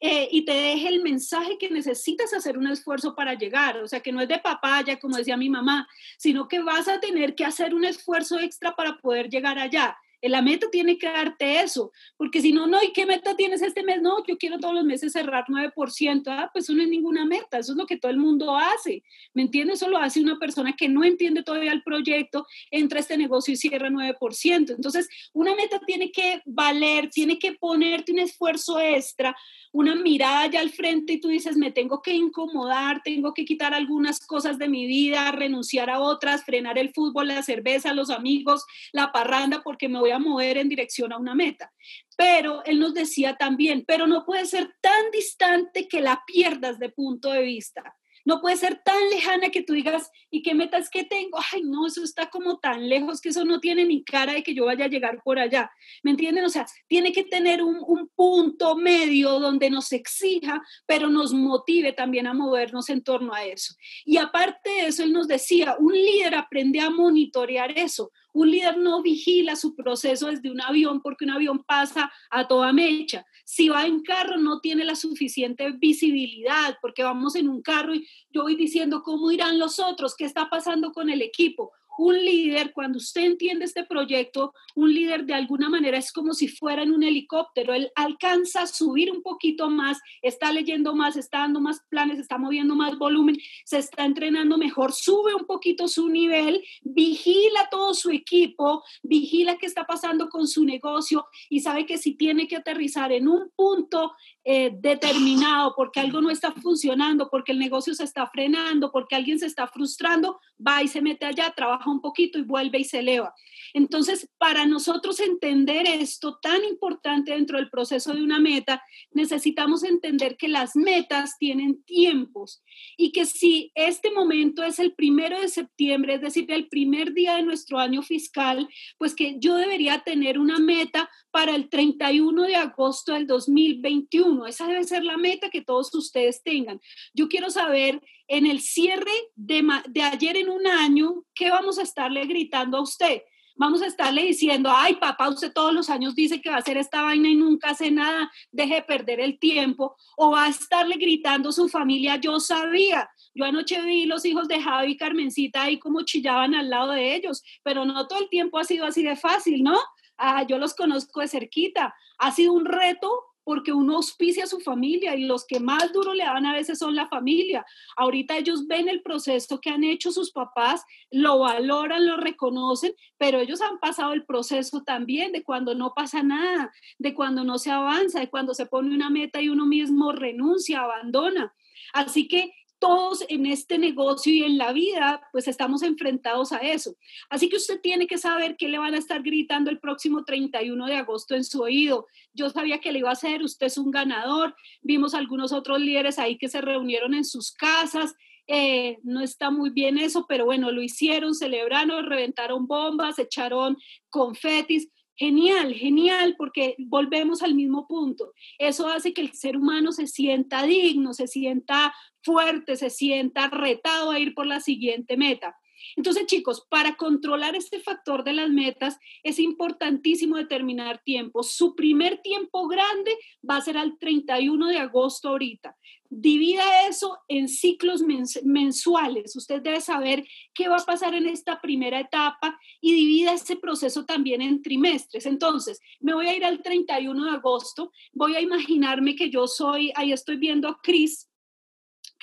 eh, y te deje el mensaje que necesitas hacer un esfuerzo para llegar. O sea, que no es de papaya, como decía mi mamá, sino que vas a tener que hacer un esfuerzo extra para poder llegar allá. La meta tiene que darte eso, porque si no, no, ¿y qué meta tienes este mes? No, yo quiero todos los meses cerrar 9%. Ah, pues eso no es ninguna meta, eso es lo que todo el mundo hace. ¿Me entiendes? Eso lo hace una persona que no entiende todavía el proyecto, entra a este negocio y cierra 9%. Entonces, una meta tiene que valer, tiene que ponerte un esfuerzo extra una mirada ya al frente y tú dices, me tengo que incomodar, tengo que quitar algunas cosas de mi vida, renunciar a otras, frenar el fútbol, la cerveza, los amigos, la parranda, porque me voy a mover en dirección a una meta. Pero él nos decía también, pero no puede ser tan distante que la pierdas de punto de vista. No puede ser tan lejana que tú digas, ¿y qué metas que tengo? Ay, no, eso está como tan lejos que eso no tiene ni cara de que yo vaya a llegar por allá. ¿Me entienden? O sea, tiene que tener un, un punto medio donde nos exija, pero nos motive también a movernos en torno a eso. Y aparte de eso, él nos decía, un líder aprende a monitorear eso. Un líder no vigila su proceso desde un avión porque un avión pasa a toda mecha. Si va en carro no tiene la suficiente visibilidad porque vamos en un carro y yo voy diciendo cómo irán los otros, qué está pasando con el equipo un líder, cuando usted entiende este proyecto, un líder de alguna manera es como si fuera en un helicóptero, él alcanza a subir un poquito más, está leyendo más, está dando más planes, está moviendo más volumen, se está entrenando mejor, sube un poquito su nivel, vigila todo su equipo, vigila qué está pasando con su negocio y sabe que si tiene que aterrizar en un punto eh, determinado porque algo no está funcionando, porque el negocio se está frenando, porque alguien se está frustrando, va y se mete allá, trabaja un poquito y vuelve y se eleva. Entonces, para nosotros entender esto tan importante dentro del proceso de una meta, necesitamos entender que las metas tienen tiempos y que si este momento es el primero de septiembre, es decir, el primer día de nuestro año fiscal, pues que yo debería tener una meta para el 31 de agosto del 2021. Esa debe ser la meta que todos ustedes tengan. Yo quiero saber en el cierre de, de ayer en un año, ¿qué vamos a estarle gritando a usted? vamos a estarle diciendo, ay papá, usted todos los años dice que va a hacer esta vaina y nunca hace nada, deje de perder el tiempo, o va a estarle gritando a su familia, yo sabía, yo anoche vi los hijos de Javi y Carmencita ahí como chillaban al lado de ellos, pero no todo el tiempo ha sido así de fácil, ¿no? Ah, yo los conozco de cerquita. Ha sido un reto porque uno auspicia a su familia y los que más duro le dan a veces son la familia. Ahorita ellos ven el proceso que han hecho sus papás, lo valoran, lo reconocen, pero ellos han pasado el proceso también de cuando no pasa nada, de cuando no se avanza, de cuando se pone una meta y uno mismo renuncia, abandona. Así que todos en este negocio y en la vida, pues estamos enfrentados a eso. Así que usted tiene que saber qué le van a estar gritando el próximo 31 de agosto en su oído. Yo sabía que le iba a hacer, usted es un ganador. Vimos algunos otros líderes ahí que se reunieron en sus casas. Eh, no está muy bien eso, pero bueno, lo hicieron, celebraron, reventaron bombas, echaron confetis. Genial, genial, porque volvemos al mismo punto. Eso hace que el ser humano se sienta digno, se sienta fuerte, se sienta retado a ir por la siguiente meta. Entonces, chicos, para controlar este factor de las metas es importantísimo determinar tiempo. Su primer tiempo grande va a ser al 31 de agosto ahorita. Divida eso en ciclos mensuales. Usted debe saber qué va a pasar en esta primera etapa y divida ese proceso también en trimestres. Entonces, me voy a ir al 31 de agosto. Voy a imaginarme que yo soy, ahí estoy viendo a Cris,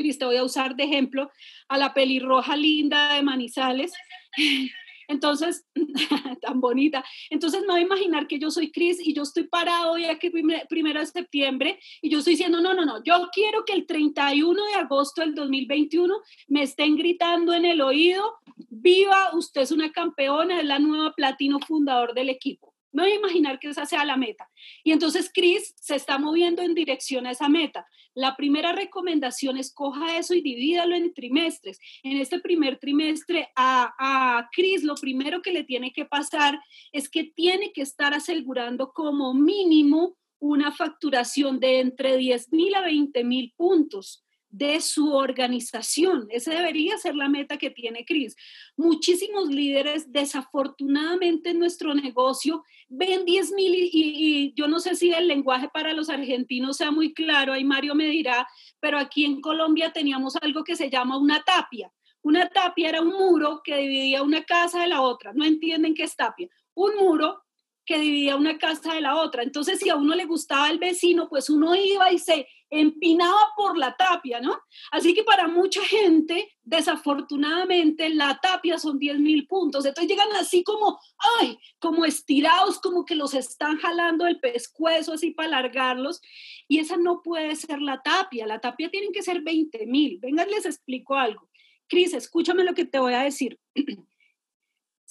Cris, te voy a usar de ejemplo a la pelirroja linda de Manizales. (laughs) Entonces, (laughs) tan bonita. Entonces me voy a imaginar que yo soy Cris y yo estoy parado hoy aquí primero de septiembre y yo estoy diciendo, no, no, no, yo quiero que el 31 de agosto del 2021 me estén gritando en el oído, viva, usted es una campeona, es la nueva platino fundador del equipo. Me voy a imaginar que esa sea la meta. Y entonces Chris se está moviendo en dirección a esa meta. La primera recomendación es coja eso y divídalo en trimestres. En este primer trimestre a, a Chris lo primero que le tiene que pasar es que tiene que estar asegurando como mínimo una facturación de entre 10 mil a 20 mil puntos de su organización. Esa debería ser la meta que tiene Cris. Muchísimos líderes, desafortunadamente en nuestro negocio, ven 10 mil y, yo no sé si el lenguaje para los argentinos sea muy claro, ahí Mario me dirá, pero aquí en Colombia teníamos algo que se llama una tapia. Una tapia era un muro que dividía una casa de la otra. No entienden qué es tapia. Un muro que dividía una casa de la otra. Entonces, si a uno le gustaba el vecino, pues uno iba y se empinaba por la tapia, ¿no? Así que para mucha gente, desafortunadamente, la tapia son 10 mil puntos. Entonces llegan así como, ay, como estirados, como que los están jalando el pescuezo así para alargarlos. Y esa no puede ser la tapia. La tapia tienen que ser 20 mil. Vengan, les explico algo. Cris, escúchame lo que te voy a decir. (clears throat)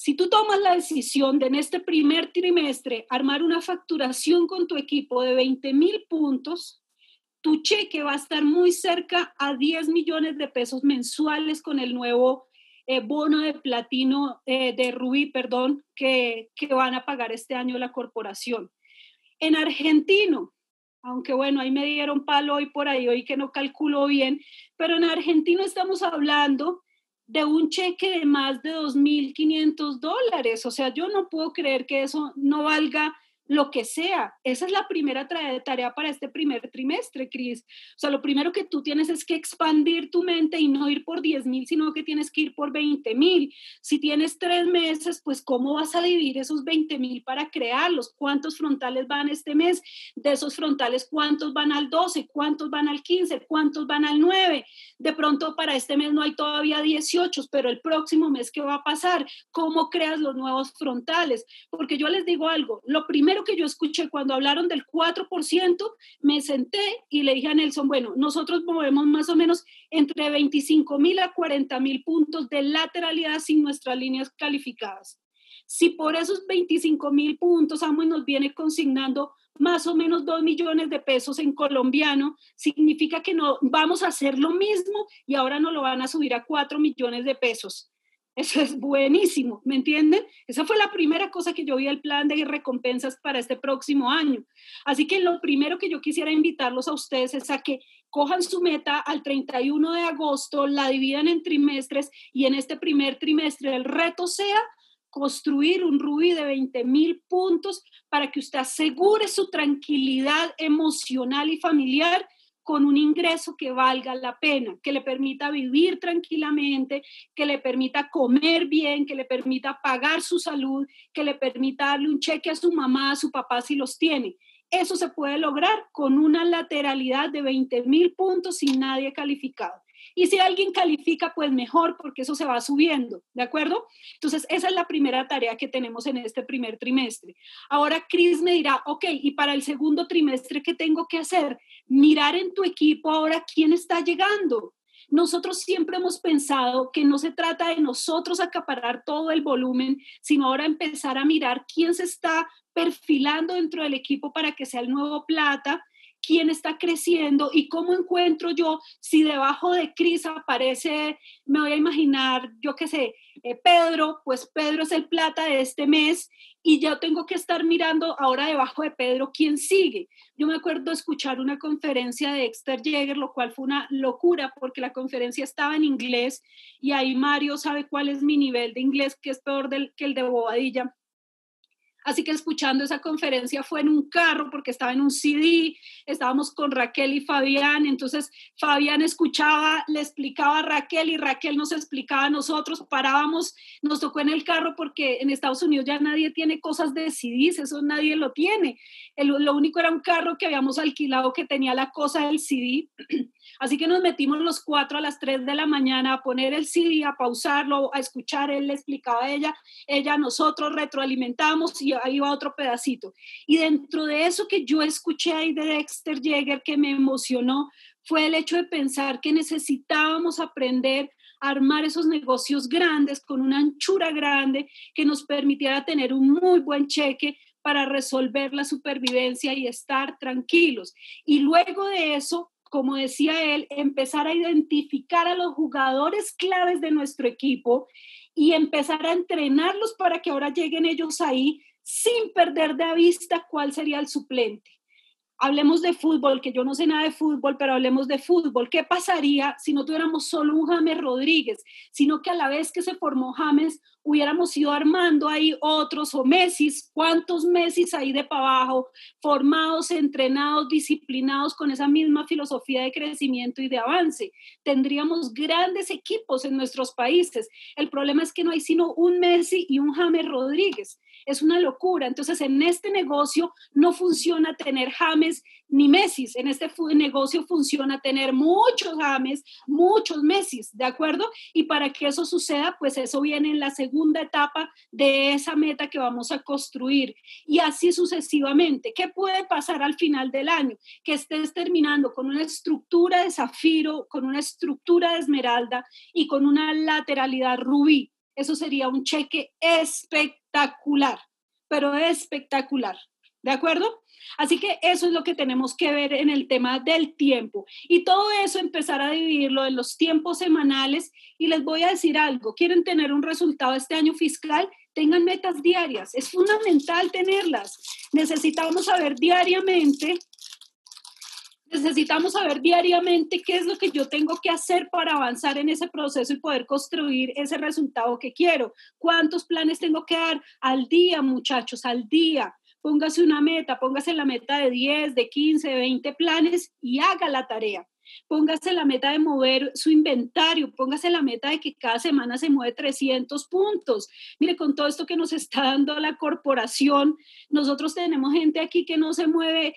Si tú tomas la decisión de en este primer trimestre armar una facturación con tu equipo de 20 mil puntos, tu cheque va a estar muy cerca a 10 millones de pesos mensuales con el nuevo eh, bono de platino, eh, de rubí, perdón, que, que van a pagar este año la corporación. En argentino, aunque bueno, ahí me dieron palo hoy por ahí, hoy que no calculo bien, pero en argentino estamos hablando de un cheque de más de 2.500 dólares. O sea, yo no puedo creer que eso no valga lo que sea. Esa es la primera tarea para este primer trimestre, Cris. O sea, lo primero que tú tienes es que expandir tu mente y no ir por 10 mil, sino que tienes que ir por 20 mil. Si tienes tres meses, pues ¿cómo vas a dividir esos 20 mil para crearlos? ¿Cuántos frontales van este mes? De esos frontales, ¿cuántos van al 12? ¿Cuántos van al 15? ¿Cuántos van al 9? De pronto para este mes no hay todavía 18, pero el próximo mes, ¿qué va a pasar? ¿Cómo creas los nuevos frontales? Porque yo les digo algo, lo primero que yo escuché cuando hablaron del 4%, me senté y le dije a Nelson, bueno, nosotros movemos más o menos entre 25 mil a 40 mil puntos de lateralidad sin nuestras líneas calificadas. Si por esos 25 mil puntos Amo nos viene consignando más o menos 2 millones de pesos en colombiano, significa que no vamos a hacer lo mismo y ahora no lo van a subir a 4 millones de pesos. Eso es buenísimo, ¿me entienden? Esa fue la primera cosa que yo vi el plan de recompensas para este próximo año. Así que lo primero que yo quisiera invitarlos a ustedes es a que cojan su meta al 31 de agosto, la dividan en trimestres y en este primer trimestre el reto sea construir un rubí de 20 mil puntos para que usted asegure su tranquilidad emocional y familiar con un ingreso que valga la pena, que le permita vivir tranquilamente, que le permita comer bien, que le permita pagar su salud, que le permita darle un cheque a su mamá, a su papá si los tiene. Eso se puede lograr con una lateralidad de 20 mil puntos sin nadie calificado. Y si alguien califica, pues mejor, porque eso se va subiendo, ¿de acuerdo? Entonces, esa es la primera tarea que tenemos en este primer trimestre. Ahora, Chris me dirá, ok, y para el segundo trimestre, ¿qué tengo que hacer? Mirar en tu equipo ahora quién está llegando. Nosotros siempre hemos pensado que no se trata de nosotros acaparar todo el volumen, sino ahora empezar a mirar quién se está perfilando dentro del equipo para que sea el nuevo plata quién está creciendo y cómo encuentro yo si debajo de Cris aparece, me voy a imaginar, yo qué sé, eh, Pedro, pues Pedro es el plata de este mes y yo tengo que estar mirando ahora debajo de Pedro quién sigue. Yo me acuerdo escuchar una conferencia de Dexter Jäger, lo cual fue una locura porque la conferencia estaba en inglés y ahí Mario sabe cuál es mi nivel de inglés, que es peor del, que el de Bobadilla. Así que escuchando esa conferencia fue en un carro porque estaba en un CD, estábamos con Raquel y Fabián, entonces Fabián escuchaba, le explicaba a Raquel y Raquel nos explicaba a nosotros, parábamos, nos tocó en el carro porque en Estados Unidos ya nadie tiene cosas de CDs, eso nadie lo tiene. lo único era un carro que habíamos alquilado que tenía la cosa del CD. (clears throat) Así que nos metimos los cuatro a las tres de la mañana a poner el CD, a pausarlo, a escuchar, él le explicaba a ella, ella, nosotros retroalimentamos y ahí va otro pedacito. Y dentro de eso que yo escuché ahí de Dexter Jäger que me emocionó fue el hecho de pensar que necesitábamos aprender a armar esos negocios grandes con una anchura grande que nos permitiera tener un muy buen cheque para resolver la supervivencia y estar tranquilos. Y luego de eso, como decía él, empezar a identificar a los jugadores claves de nuestro equipo y empezar a entrenarlos para que ahora lleguen ellos ahí sin perder de vista cuál sería el suplente. Hablemos de fútbol, que yo no sé nada de fútbol, pero hablemos de fútbol. ¿Qué pasaría si no tuviéramos solo un James Rodríguez, sino que a la vez que se formó James, hubiéramos ido armando ahí otros o Messi, cuántos Messi ahí de para abajo, formados, entrenados, disciplinados con esa misma filosofía de crecimiento y de avance. Tendríamos grandes equipos en nuestros países. El problema es que no hay sino un Messi y un James Rodríguez. Es una locura. Entonces, en este negocio no funciona tener James ni Messi. En este negocio funciona tener muchos James, muchos Messi, ¿de acuerdo? Y para que eso suceda, pues eso viene en la segunda etapa de esa meta que vamos a construir. Y así sucesivamente. ¿Qué puede pasar al final del año? Que estés terminando con una estructura de zafiro, con una estructura de esmeralda y con una lateralidad rubí. Eso sería un cheque espectacular, pero espectacular. ¿De acuerdo? Así que eso es lo que tenemos que ver en el tema del tiempo. Y todo eso empezar a dividirlo en los tiempos semanales. Y les voy a decir algo, quieren tener un resultado este año fiscal, tengan metas diarias. Es fundamental tenerlas. Necesitamos saber diariamente Necesitamos saber diariamente qué es lo que yo tengo que hacer para avanzar en ese proceso y poder construir ese resultado que quiero. ¿Cuántos planes tengo que dar al día, muchachos? Al día póngase una meta, póngase la meta de 10, de 15, de 20 planes y haga la tarea. Póngase la meta de mover su inventario, póngase la meta de que cada semana se mueve 300 puntos. Mire, con todo esto que nos está dando la corporación, nosotros tenemos gente aquí que no se mueve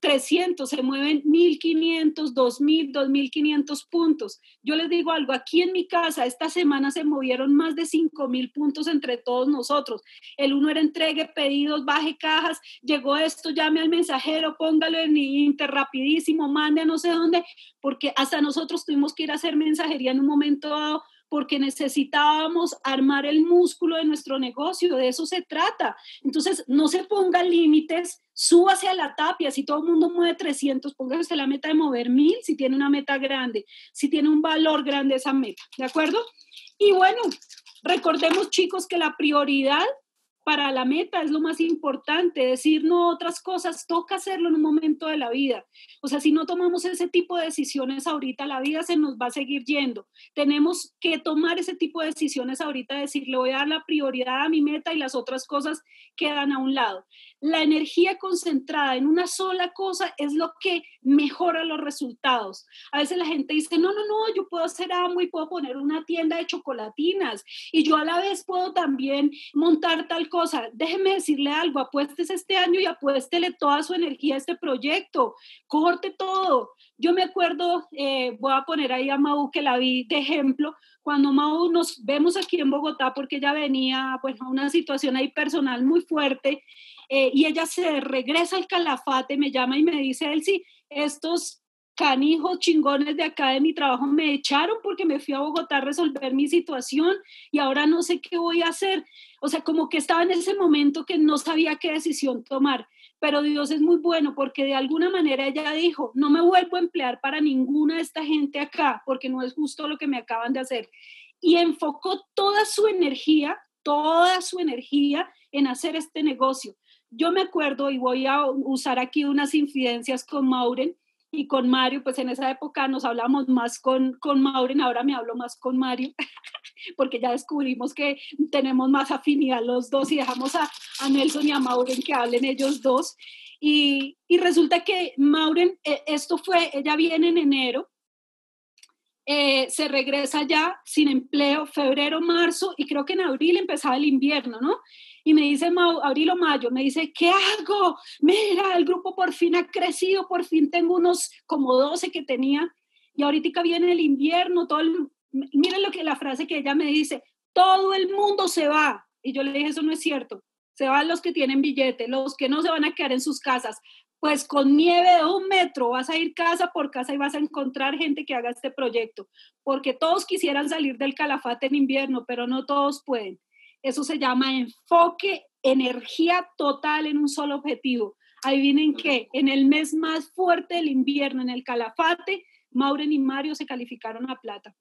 300, se mueven 1500, 2000, 2500 puntos. Yo les digo algo, aquí en mi casa esta semana se movieron más de 5000 puntos entre todos nosotros. El uno era entregue pedidos, baje cajas, llegó esto, llame al mensajero, póngalo en Inter rapidísimo, mande a no sé dónde, porque hasta nosotros tuvimos que ir a hacer mensajería en un momento dado porque necesitábamos armar el músculo de nuestro negocio, de eso se trata. Entonces, no se pongan límites, súbase a la tapia, si todo el mundo mueve 300, póngase la meta de mover 1000 si tiene una meta grande, si tiene un valor grande esa meta, ¿de acuerdo? Y bueno, recordemos chicos que la prioridad para la meta es lo más importante, decir no otras cosas, toca hacerlo en un momento de la vida. O sea, si no tomamos ese tipo de decisiones ahorita, la vida se nos va a seguir yendo. Tenemos que tomar ese tipo de decisiones ahorita, decir, le voy a dar la prioridad a mi meta y las otras cosas quedan a un lado. La energía concentrada en una sola cosa es lo que mejora los resultados. A veces la gente dice, no, no, no, yo puedo hacer algo y puedo poner una tienda de chocolatinas y yo a la vez puedo también montar tal cosa. Déjeme decirle algo, apuestes este año y apuéstele toda su energía a este proyecto, corte todo. Yo me acuerdo, eh, voy a poner ahí a Mau que la vi de ejemplo, cuando Mau nos vemos aquí en Bogotá porque ella venía pues a una situación ahí personal muy fuerte eh, y ella se regresa al calafate, me llama y me dice, Elsie, estos canijos chingones de acá de mi trabajo me echaron porque me fui a Bogotá a resolver mi situación y ahora no sé qué voy a hacer. O sea, como que estaba en ese momento que no sabía qué decisión tomar. pero Dios es muy bueno porque de alguna manera ella dijo, no me vuelvo a emplear para ninguna de esta gente acá porque no es justo lo que me acaban de hacer. Y enfocó toda su energía, toda su energía en hacer este negocio. Yo me acuerdo y voy a usar aquí unas incidencias con Mauren y con Mario, pues en esa época nos hablamos más con, con Mauren, ahora me hablo más con Mario, (laughs) porque ya descubrimos que tenemos más afinidad los dos y dejamos a, a Nelson y a Mauren que hablen ellos dos. Y, y resulta que Mauren, eh, esto fue, ella viene en enero, eh, se regresa ya sin empleo, febrero, marzo, y creo que en abril empezaba el invierno, ¿no? Y me dice abril o mayo, me dice, ¿qué hago? Mira, el grupo por fin ha crecido, por fin tengo unos como 12 que tenía y ahorita viene el invierno, todo miren lo que la frase que ella me dice, todo el mundo se va. Y yo le dije, eso no es cierto. Se van los que tienen billete, los que no se van a quedar en sus casas. Pues con nieve de un metro vas a ir casa por casa y vas a encontrar gente que haga este proyecto, porque todos quisieran salir del calafate en invierno, pero no todos pueden. Eso se llama enfoque, energía total en un solo objetivo. Adivinen qué, en el mes más fuerte del invierno, en el Calafate, Mauren y Mario se calificaron a plata.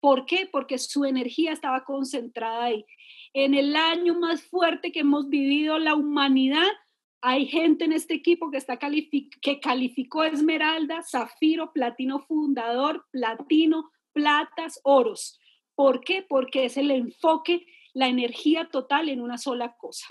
¿Por qué? Porque su energía estaba concentrada ahí. En el año más fuerte que hemos vivido la humanidad, hay gente en este equipo que, está que calificó esmeralda, zafiro, platino fundador, platino, platas, oros. ¿Por qué? Porque es el enfoque la energía total en una sola cosa.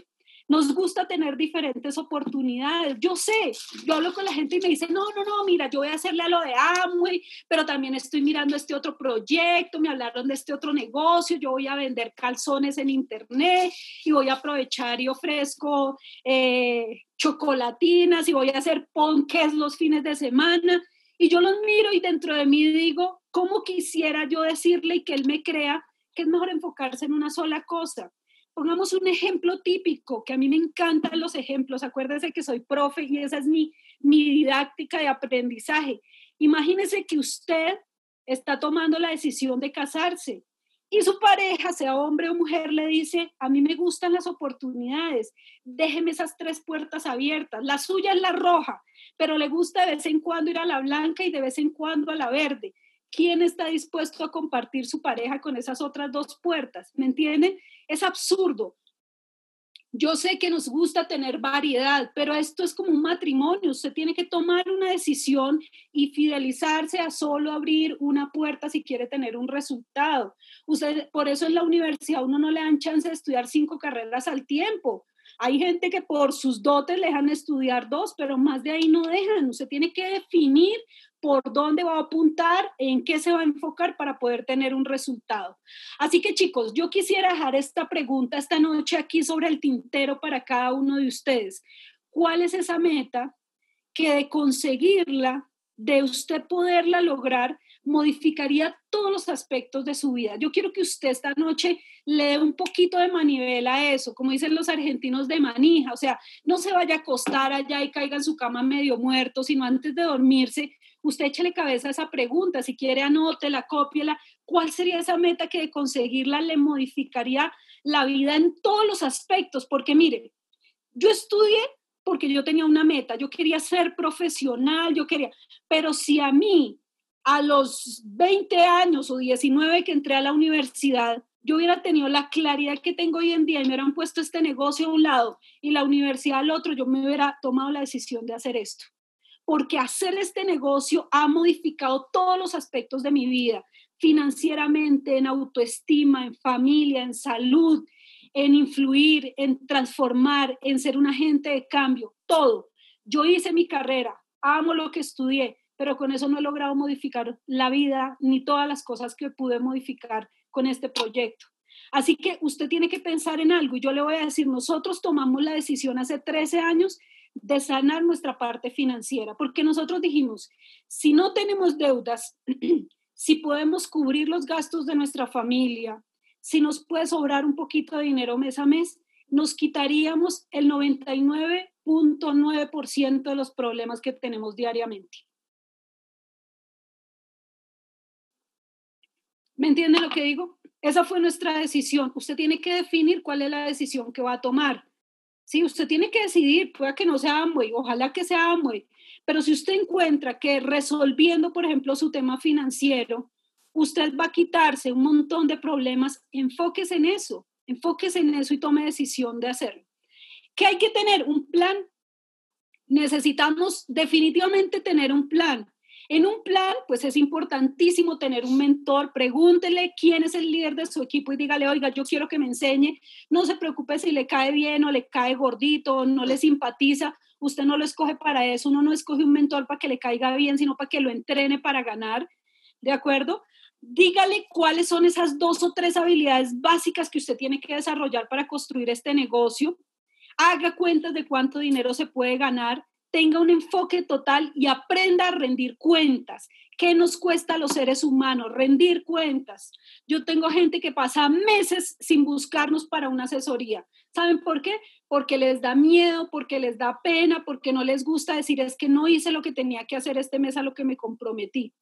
Nos gusta tener diferentes oportunidades. Yo sé, yo hablo con la gente y me dice, no, no, no, mira, yo voy a hacerle a lo de Amway, pero también estoy mirando este otro proyecto, me hablaron de este otro negocio, yo voy a vender calzones en internet y voy a aprovechar y ofrezco eh, chocolatinas y voy a hacer ponques los fines de semana. Y yo los miro y dentro de mí digo, ¿cómo quisiera yo decirle y que él me crea que es mejor enfocarse en una sola cosa. Pongamos un ejemplo típico, que a mí me encantan los ejemplos. Acuérdese que soy profe y esa es mi, mi didáctica de aprendizaje. Imagínese que usted está tomando la decisión de casarse y su pareja, sea hombre o mujer, le dice, a mí me gustan las oportunidades, déjeme esas tres puertas abiertas. La suya es la roja, pero le gusta de vez en cuando ir a la blanca y de vez en cuando a la verde. ¿Quién está dispuesto a compartir su pareja con esas otras dos puertas? ¿Me entienden? Es absurdo. Yo sé que nos gusta tener variedad, pero esto es como un matrimonio. Usted tiene que tomar una decisión y fidelizarse a solo abrir una puerta si quiere tener un resultado. Usted, por eso en la universidad uno no le dan chance de estudiar cinco carreras al tiempo. Hay gente que por sus dotes le dejan estudiar dos, pero más de ahí no dejan. Usted tiene que definir por dónde va a apuntar, en qué se va a enfocar para poder tener un resultado. Así que chicos, yo quisiera dejar esta pregunta esta noche aquí sobre el tintero para cada uno de ustedes. ¿Cuál es esa meta que de conseguirla, de usted poderla lograr, modificaría todos los aspectos de su vida. Yo quiero que usted esta noche le dé un poquito de manivela a eso, como dicen los argentinos de manija, o sea, no se vaya a acostar allá y caiga en su cama medio muerto, sino antes de dormirse, usted échele cabeza a esa pregunta, si quiere anótela, cópiela, ¿cuál sería esa meta que de conseguirla le modificaría la vida en todos los aspectos? Porque mire, yo estudié porque yo tenía una meta, yo quería ser profesional, yo quería, pero si a mí a los 20 años o 19 que entré a la universidad, yo hubiera tenido la claridad que tengo hoy en día y me hubieran puesto este negocio a un lado y la universidad al otro, yo me hubiera tomado la decisión de hacer esto. Porque hacer este negocio ha modificado todos los aspectos de mi vida, financieramente, en autoestima, en familia, en salud, en influir, en transformar, en ser un agente de cambio, todo. Yo hice mi carrera, amo lo que estudié, pero con eso no he logrado modificar la vida ni todas las cosas que pude modificar con este proyecto. Así que usted tiene que pensar en algo y yo le voy a decir, nosotros tomamos la decisión hace 13 años de sanar nuestra parte financiera, porque nosotros dijimos, si no tenemos deudas, (clears throat) si podemos cubrir los gastos de nuestra familia, si nos puede sobrar un poquito de dinero mes a mes, nos quitaríamos el 99.9% de los problemas que tenemos diariamente. ¿Me entiende lo que digo? Esa fue nuestra decisión. Usted tiene que definir cuál es la decisión que va a tomar. Sí, usted tiene que decidir, pueda que no sea Amway, ojalá que sea Amway, pero si usted encuentra que resolviendo, por ejemplo, su tema financiero, usted va a quitarse un montón de problemas, enfóquese en eso, enfóquese en eso y tome decisión de hacerlo. ¿Qué hay que tener? Un plan. Necesitamos definitivamente tener un plan. En un plan, pues es importantísimo tener un mentor, pregúntele quién es el líder de su equipo y dígale, oiga, yo quiero que me enseñe, no se preocupe si le cae bien o le cae gordito no le simpatiza, usted no lo escoge para eso, uno no escoge un mentor para que le caiga bien, sino para que lo entrene para ganar, ¿de acuerdo? Dígale cuáles son esas dos o tres habilidades básicas que usted tiene que desarrollar para construir este negocio. Haga cuentas de cuánto dinero se puede ganar tenga un enfoque total y aprenda a rendir cuentas. ¿Qué nos cuesta a los seres humanos? Rendir cuentas. Yo tengo gente que pasa meses sin buscarnos para una asesoría. ¿Saben por qué? Porque les da miedo, porque les da pena, porque no les gusta decir es que no hice lo que tenía que hacer este mes a lo que me comprometí.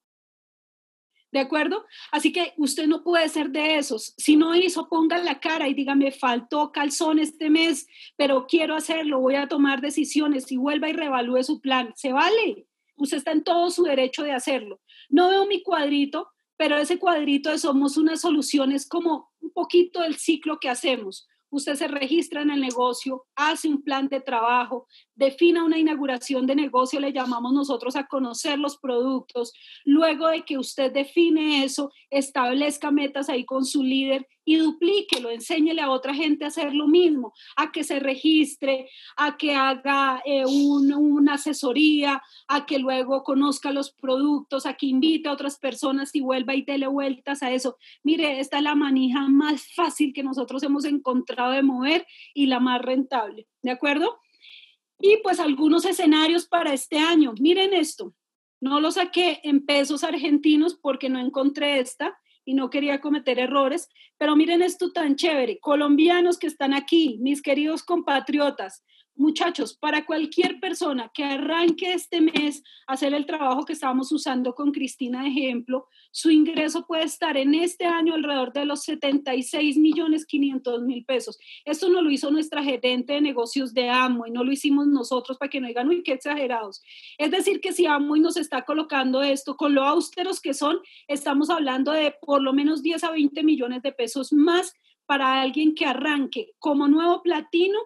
¿De acuerdo? Así que usted no puede ser de esos. Si no hizo, ponga la cara y dígame, faltó calzón este mes, pero quiero hacerlo, voy a tomar decisiones y vuelva y revalúe su plan. Se vale. Usted está en todo su derecho de hacerlo. No veo mi cuadrito, pero ese cuadrito de somos una solución es como un poquito del ciclo que hacemos usted se registra en el negocio, hace un plan de trabajo, defina una inauguración de negocio, le llamamos nosotros a conocer los productos. Luego de que usted define eso, establezca metas ahí con su líder y duplíquelo, enséñele a otra gente a hacer lo mismo, a que se registre, a que haga eh, una asesoría, a que luego conozca los productos, a que invite a otras personas y vuelva y dele vueltas a eso. Mire, esta es la manija más fácil que nosotros hemos encontrado de mover y la más rentable, ¿de acuerdo? Y pues algunos escenarios para este año. Miren esto, no lo saqué en pesos argentinos porque no encontré esta, y no quería cometer errores, pero miren esto tan chévere, colombianos que están aquí, mis queridos compatriotas, Muchachos, para cualquier persona que arranque este mes a hacer el trabajo que estábamos usando con Cristina de ejemplo, su ingreso puede estar en este año alrededor de los 76 millones 500 mil pesos. Esto no lo hizo nuestra gerente de negocios de Amo y no lo hicimos nosotros para que no digan, uy, qué exagerados. Es decir, que si Amo y nos está colocando esto con lo austeros que son, estamos hablando de por lo menos 10 a 20 millones de pesos más para alguien que arranque como nuevo platino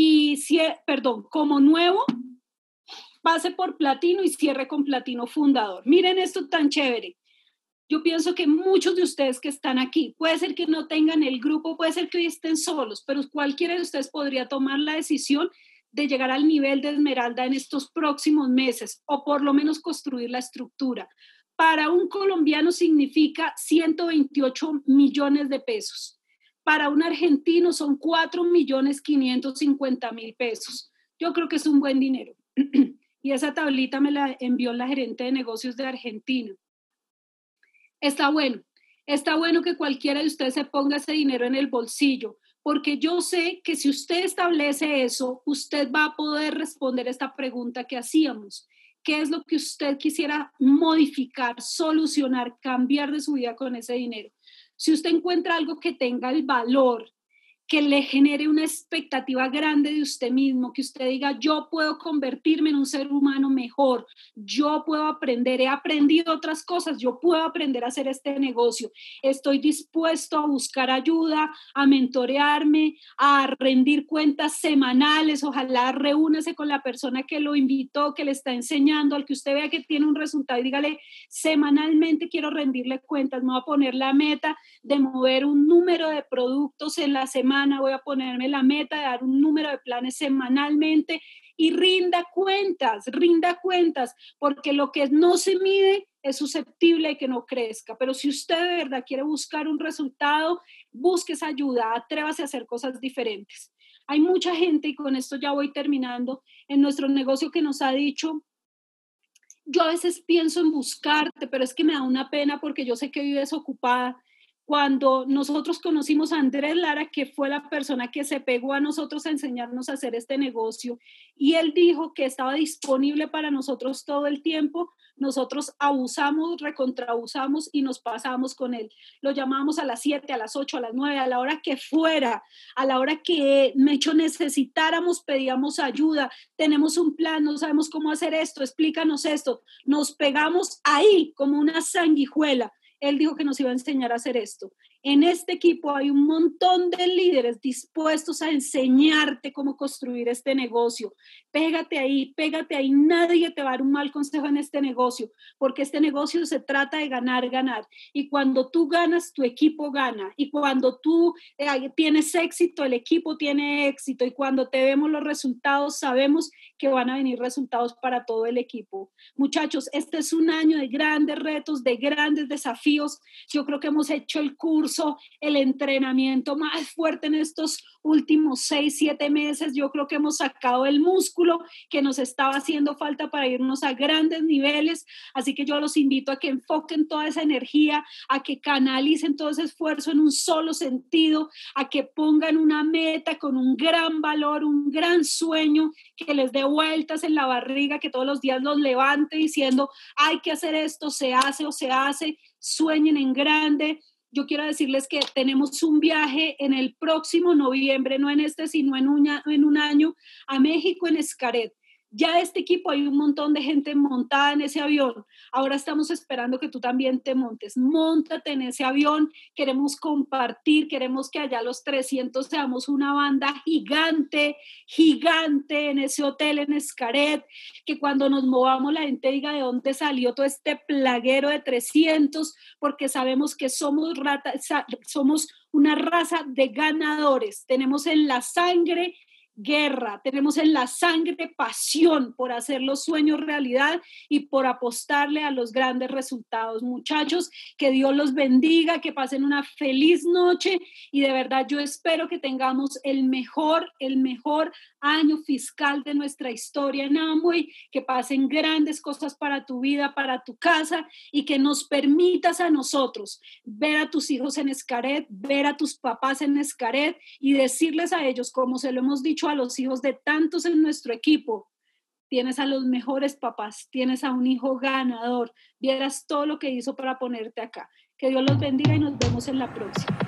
y, perdón, como nuevo, pase por platino y cierre con platino fundador. Miren esto tan chévere. Yo pienso que muchos de ustedes que están aquí, puede ser que no tengan el grupo, puede ser que hoy estén solos, pero cualquiera de ustedes podría tomar la decisión de llegar al nivel de esmeralda en estos próximos meses o por lo menos construir la estructura. Para un colombiano significa 128 millones de pesos para un argentino son 4 millones 550 mil pesos. Yo creo que es un buen dinero. (clears throat) y esa tablita me la envió la gerente de negocios de Argentina. Está bueno, está bueno que cualquiera de ustedes se ponga ese dinero en el bolsillo, porque yo sé que si usted establece eso, usted va a poder responder esta pregunta que hacíamos. ¿Qué es lo que usted quisiera modificar, solucionar, cambiar de su vida con ese dinero? Si usted encuentra algo que tenga el valor que le genere una expectativa grande de usted mismo, que usted diga, yo puedo convertirme en un ser humano mejor, yo puedo aprender, he aprendido otras cosas, yo puedo aprender a hacer este negocio, estoy dispuesto a buscar ayuda, a mentorearme, a rendir cuentas semanales, ojalá reúnase con la persona que lo invitó, que le está enseñando, al que usted vea que tiene un resultado y dígale, semanalmente quiero rendirle cuentas, me voy a poner la meta de mover un número de productos en la semana voy a ponerme la meta de dar un número de planes semanalmente y rinda cuentas, rinda cuentas, porque lo que no se mide es susceptible de que no crezca. Pero si usted de verdad quiere buscar un resultado, busque esa ayuda, atrévase a hacer cosas diferentes. Hay mucha gente, y con esto ya voy terminando, en nuestro negocio que nos ha dicho, yo a veces pienso en buscarte, pero es que me da una pena porque yo sé que vives ocupada cuando nosotros conocimos a Andrés Lara, que fue la persona que se pegó a nosotros a enseñarnos a hacer este negocio, y él dijo que estaba disponible para nosotros todo el tiempo, nosotros abusamos, recontraabusamos y nos pasamos con él. Lo llamamos a las 7, a las 8, a las 9, a la hora que fuera, a la hora que Mecho necesitáramos, pedíamos ayuda, tenemos un plan, no sabemos cómo hacer esto, explícanos esto. Nos pegamos ahí como una sanguijuela él dijo que nos iba a enseñar a hacer esto. En este equipo hay un montón de líderes dispuestos a enseñarte cómo construir este negocio. Pégate ahí, pégate ahí. Nadie te va a dar un mal consejo en este negocio, porque este negocio se trata de ganar, ganar. Y cuando tú ganas, tu equipo gana. Y cuando tú eh, tienes éxito, el equipo tiene éxito. Y cuando te vemos los resultados, sabemos que van a venir resultados para todo el equipo. Muchachos, este es un año de grandes retos, de grandes desafíos. Yo creo que hemos hecho el curso el entrenamiento más fuerte en estos últimos seis, siete meses. Yo creo que hemos sacado el músculo que nos estaba haciendo falta para irnos a grandes niveles. Así que yo los invito a que enfoquen toda esa energía, a que canalicen todo ese esfuerzo en un solo sentido, a que pongan una meta con un gran valor, un gran sueño, que les dé vueltas en la barriga, que todos los días los levante diciendo, hay que hacer esto, se hace o se hace, sueñen en grande, yo quiero decirles que tenemos un viaje en el próximo noviembre, no en este, sino en un, en un año, a México en Escaret. Ya este equipo hay un montón de gente montada en ese avión. Ahora estamos esperando que tú también te montes. Móntate en ese avión. Queremos compartir, queremos que allá los 300 seamos una banda gigante, gigante en ese hotel en Escaret. Que cuando nos movamos la gente diga de dónde salió todo este plaguero de 300, porque sabemos que somos, rata, somos una raza de ganadores. Tenemos en la sangre guerra, tenemos en la sangre pasión por hacer los sueños realidad y por apostarle a los grandes resultados. Muchachos, que Dios los bendiga, que pasen una feliz noche y de verdad yo espero que tengamos el mejor, el mejor año fiscal de nuestra historia en Amway, que pasen grandes cosas para tu vida, para tu casa y que nos permitas a nosotros ver a tus hijos en Escaret, ver a tus papás en Escaret y decirles a ellos, como se lo hemos dicho a los hijos de tantos en nuestro equipo. Tienes a los mejores papás, tienes a un hijo ganador. Vieras todo lo que hizo para ponerte acá. Que Dios los bendiga y nos vemos en la próxima.